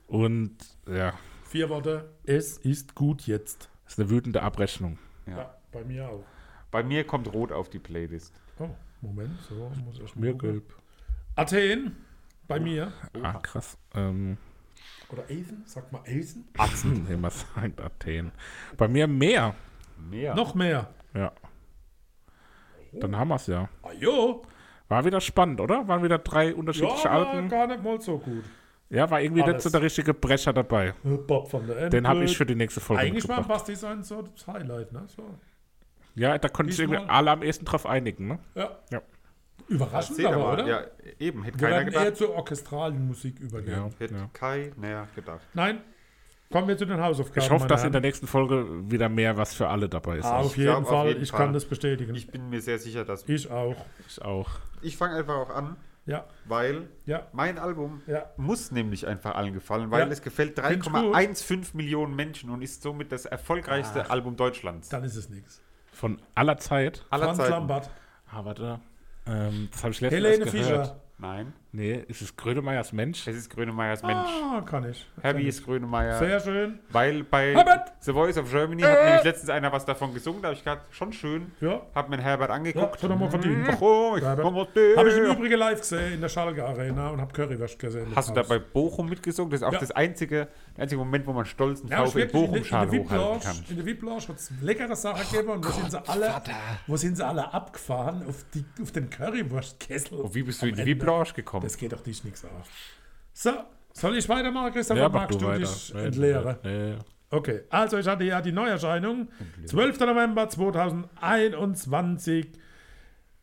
Und ja, Vier Worte. Es ist gut jetzt. ist eine wütende Abrechnung. Ja. Ja, bei mir auch. Bei mir kommt Rot auf die Playlist. Oh, Moment, so muss ich Mir mal. gelb. Athen, bei mir. Ah, krass. Ähm, Oder Asen, sag mal Asen. Atzen, wie man sagt, Athen. Bei mir mehr. Mehr. Noch mehr. Ja. Dann haben wir es ja. Ah, jo. War wieder spannend, oder? Waren wieder drei Ja, unterschiedliche war Alben. gar nicht mal so gut. Ja, war irgendwie nicht Alles. so der richtige Brecher dabei. Bob von der Ente. Den habe ich für die nächste Folge Eigentlich war. Basti sein so das Highlight, ne? So. Ja, da konnten sich irgendwie alle am ehesten drauf einigen, ne? Ja. Ja. Überraschend ihr aber, oder? Ja, eben. Hätte Wir keiner werden eher gedacht. zur orchestralen Musik übergehen. Ja, Hätte ja. keiner gedacht. Nein, kommen wir zu den Hausaufgaben. Ich hoffe, dass in der Herren. nächsten Folge wieder mehr was für alle dabei ist. Ah, auf jeden glaub, auf Fall, jeden ich Fall. kann das bestätigen. Ich bin mir sehr sicher, dass. ich auch. ich auch. Ich fange einfach auch an, Ja, weil ja, mein Album ja. muss nämlich einfach allen gefallen, weil Ja. es gefällt Find's gut. 3,15 Millionen Menschen und ist somit das erfolgreichste Album Deutschlands. Dann ist es nichts. Von aller Zeit. Aller Franz Zeiten. Lambert. Ah, warte. Ähm, das habe ich letztens Helene gehört. Fischer. Nein, Nee, ist es Grönemeyers Mensch? es ist Grönemeyers Mensch. Ah, kann ich. Herbie ist Grönemeyer. Sehr schön. Weil bei Herbert! The Voice of Germany hat nämlich letztens einer was davon gesungen, da habe ich gerade schon schön, Ja, hab mir Herbert ja angeguckt. er mal verdient. Oh, ich Habe ich im Übrigen live gesehen in der Schalke Arena und habe Currywurst gesehen. Hast du da bei Bochum mitgesungen? Das ist auch Ja. das einzige, der einzige Moment, wo man stolz einen ja, in der- Bochum-Schal hochhalten kann. In der VIP-Lounge hat es leckere Sachen gegeben und wo sind sie alle, wo sind sie alle abgefahren auf, die, auf den Currywurstkessel. Und wie bist du in die. VIP-Lounge gekommen? Das geht doch dich nichts auf. So, soll ich weitermachen, Christoph? Ja, magst du du weiter. dich entleeren? nee, nee. Okay, also ich hatte ja die Neuerscheinung. 12. November 2021.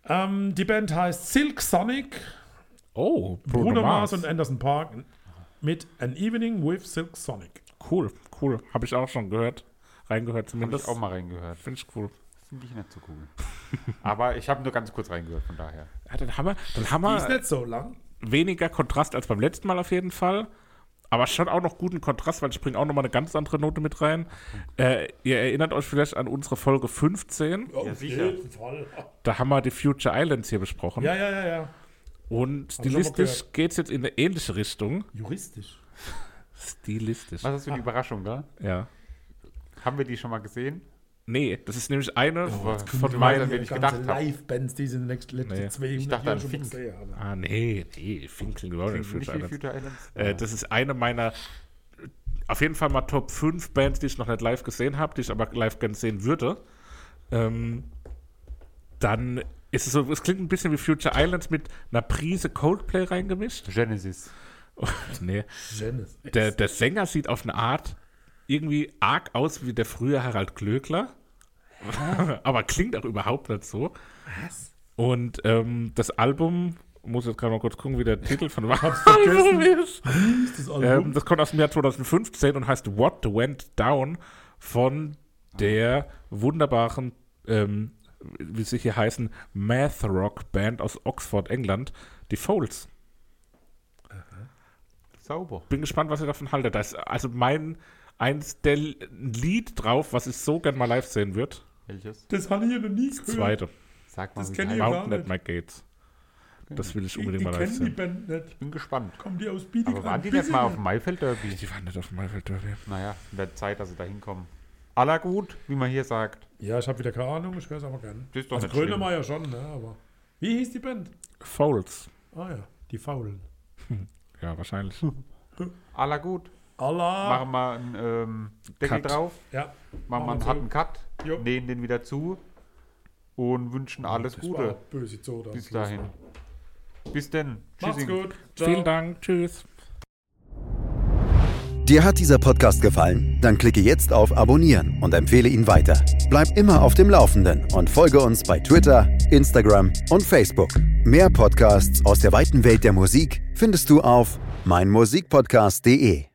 Ähm, die Band heißt Silk Sonic, Oh, Bruno Mars und Anderson Park mit An Evening with Silk Sonic. Cool, cool. Habe ich auch schon gehört. Reingehört Habe ich zumindest. auch mal reingehört. Finde ich cool. Finde ich nicht so cool. Aber ich habe nur ganz kurz reingehört, von daher. Ja, dann haben wir, dann haben Die ist wir nicht so lang. Weniger Kontrast als beim letzten Mal auf jeden Fall. Aber schon auch noch guten Kontrast, weil ich bringe auch noch mal eine ganz andere Note mit rein. Äh, ihr erinnert euch vielleicht an unsere Folge 15. auf sicher. Da haben wir die Future Islands hier besprochen. Ja, ja, ja, ja. Und stilistisch geht es jetzt in eine ähnliche Richtung. Juristisch. Stilistisch. Was du für eine Überraschung da? Ja. Haben wir die schon mal gesehen? Nee, das ist nämlich eine Oh, von meinen. wen ich gedacht hab. Live-Bands, die sie in den letzten Nee. 200 Ich dachte Jahren an schon Fink. gesehen haben. Ah, nee, nee, Finkel Glory Nicht Future wie Islands. Future Islands? Äh, das ist eine meiner, auf jeden Fall mal Top 5 Bands, die ich noch nicht live gesehen habe, die ich aber live gerne sehen würde. Ähm, dann ist es so, es klingt ein bisschen wie Future Islands mit einer Prise Coldplay reingemischt. Genesis. nee, Genesis. der, der Sänger sieht auf eine Art irgendwie arg aus wie der frühe Harald Glöckler. aber klingt auch überhaupt nicht so. Was? Und ähm, das Album, muss jetzt gerade mal kurz gucken, wie der Titel von Hab's vergessen. ist. Das Album? Ähm, das kommt aus dem Jahr 2015 und heißt What Went Down von der wunderbaren, ähm, wie sie hier heißen, Math Rock Band aus Oxford, England, die Folds. Sauber. Bin gespannt, was ihr davon haltet. Da ist also mein eins der Lied drauf, was ich so gern mal live sehen würde. Welches? das habe ich ja noch nie Das gehört. zweite. Sag mal, Das wie kenn die ich Mountain at nicht. My Gates. Das will ich Ich, unbedingt ich mal live kenne die sehen. Band nicht. Bin gespannt. Kommen die aus Bietigheim? Aber waren die nicht mal auf dem Maifeld Derby? Die waren nicht auf dem Maifeld Derby. Naja, wird Zeit, dass sie da hinkommen. Aller gut, wie man hier sagt. Ja, ich habe wieder keine Ahnung, ich höre es aber gern. Das ist doch Also. Grönemeyer schon, ne? Aber. Wie hieß die Band? Folds. Ah ja, die Faulen. Ja, wahrscheinlich. Aller gut. Allah. Machen wir einen ähm, Deckel Cut. drauf. Ja. Machen wir einen harten Cut. Jo. Nähen den wieder zu. Und wünschen alles Das war Gute. böse Zoda. Bis dahin. Bis denn. Macht's Tschüssing. gut. Ciao. Vielen Dank. Tschüss. Dir hat dieser Podcast gefallen? Dann klicke jetzt auf Abonnieren und empfehle ihn weiter. Bleib immer auf dem Laufenden und folge uns bei Twitter, Instagram und Facebook. Mehr Podcasts aus der weiten Welt der Musik findest du auf meinmusikpodcast.de.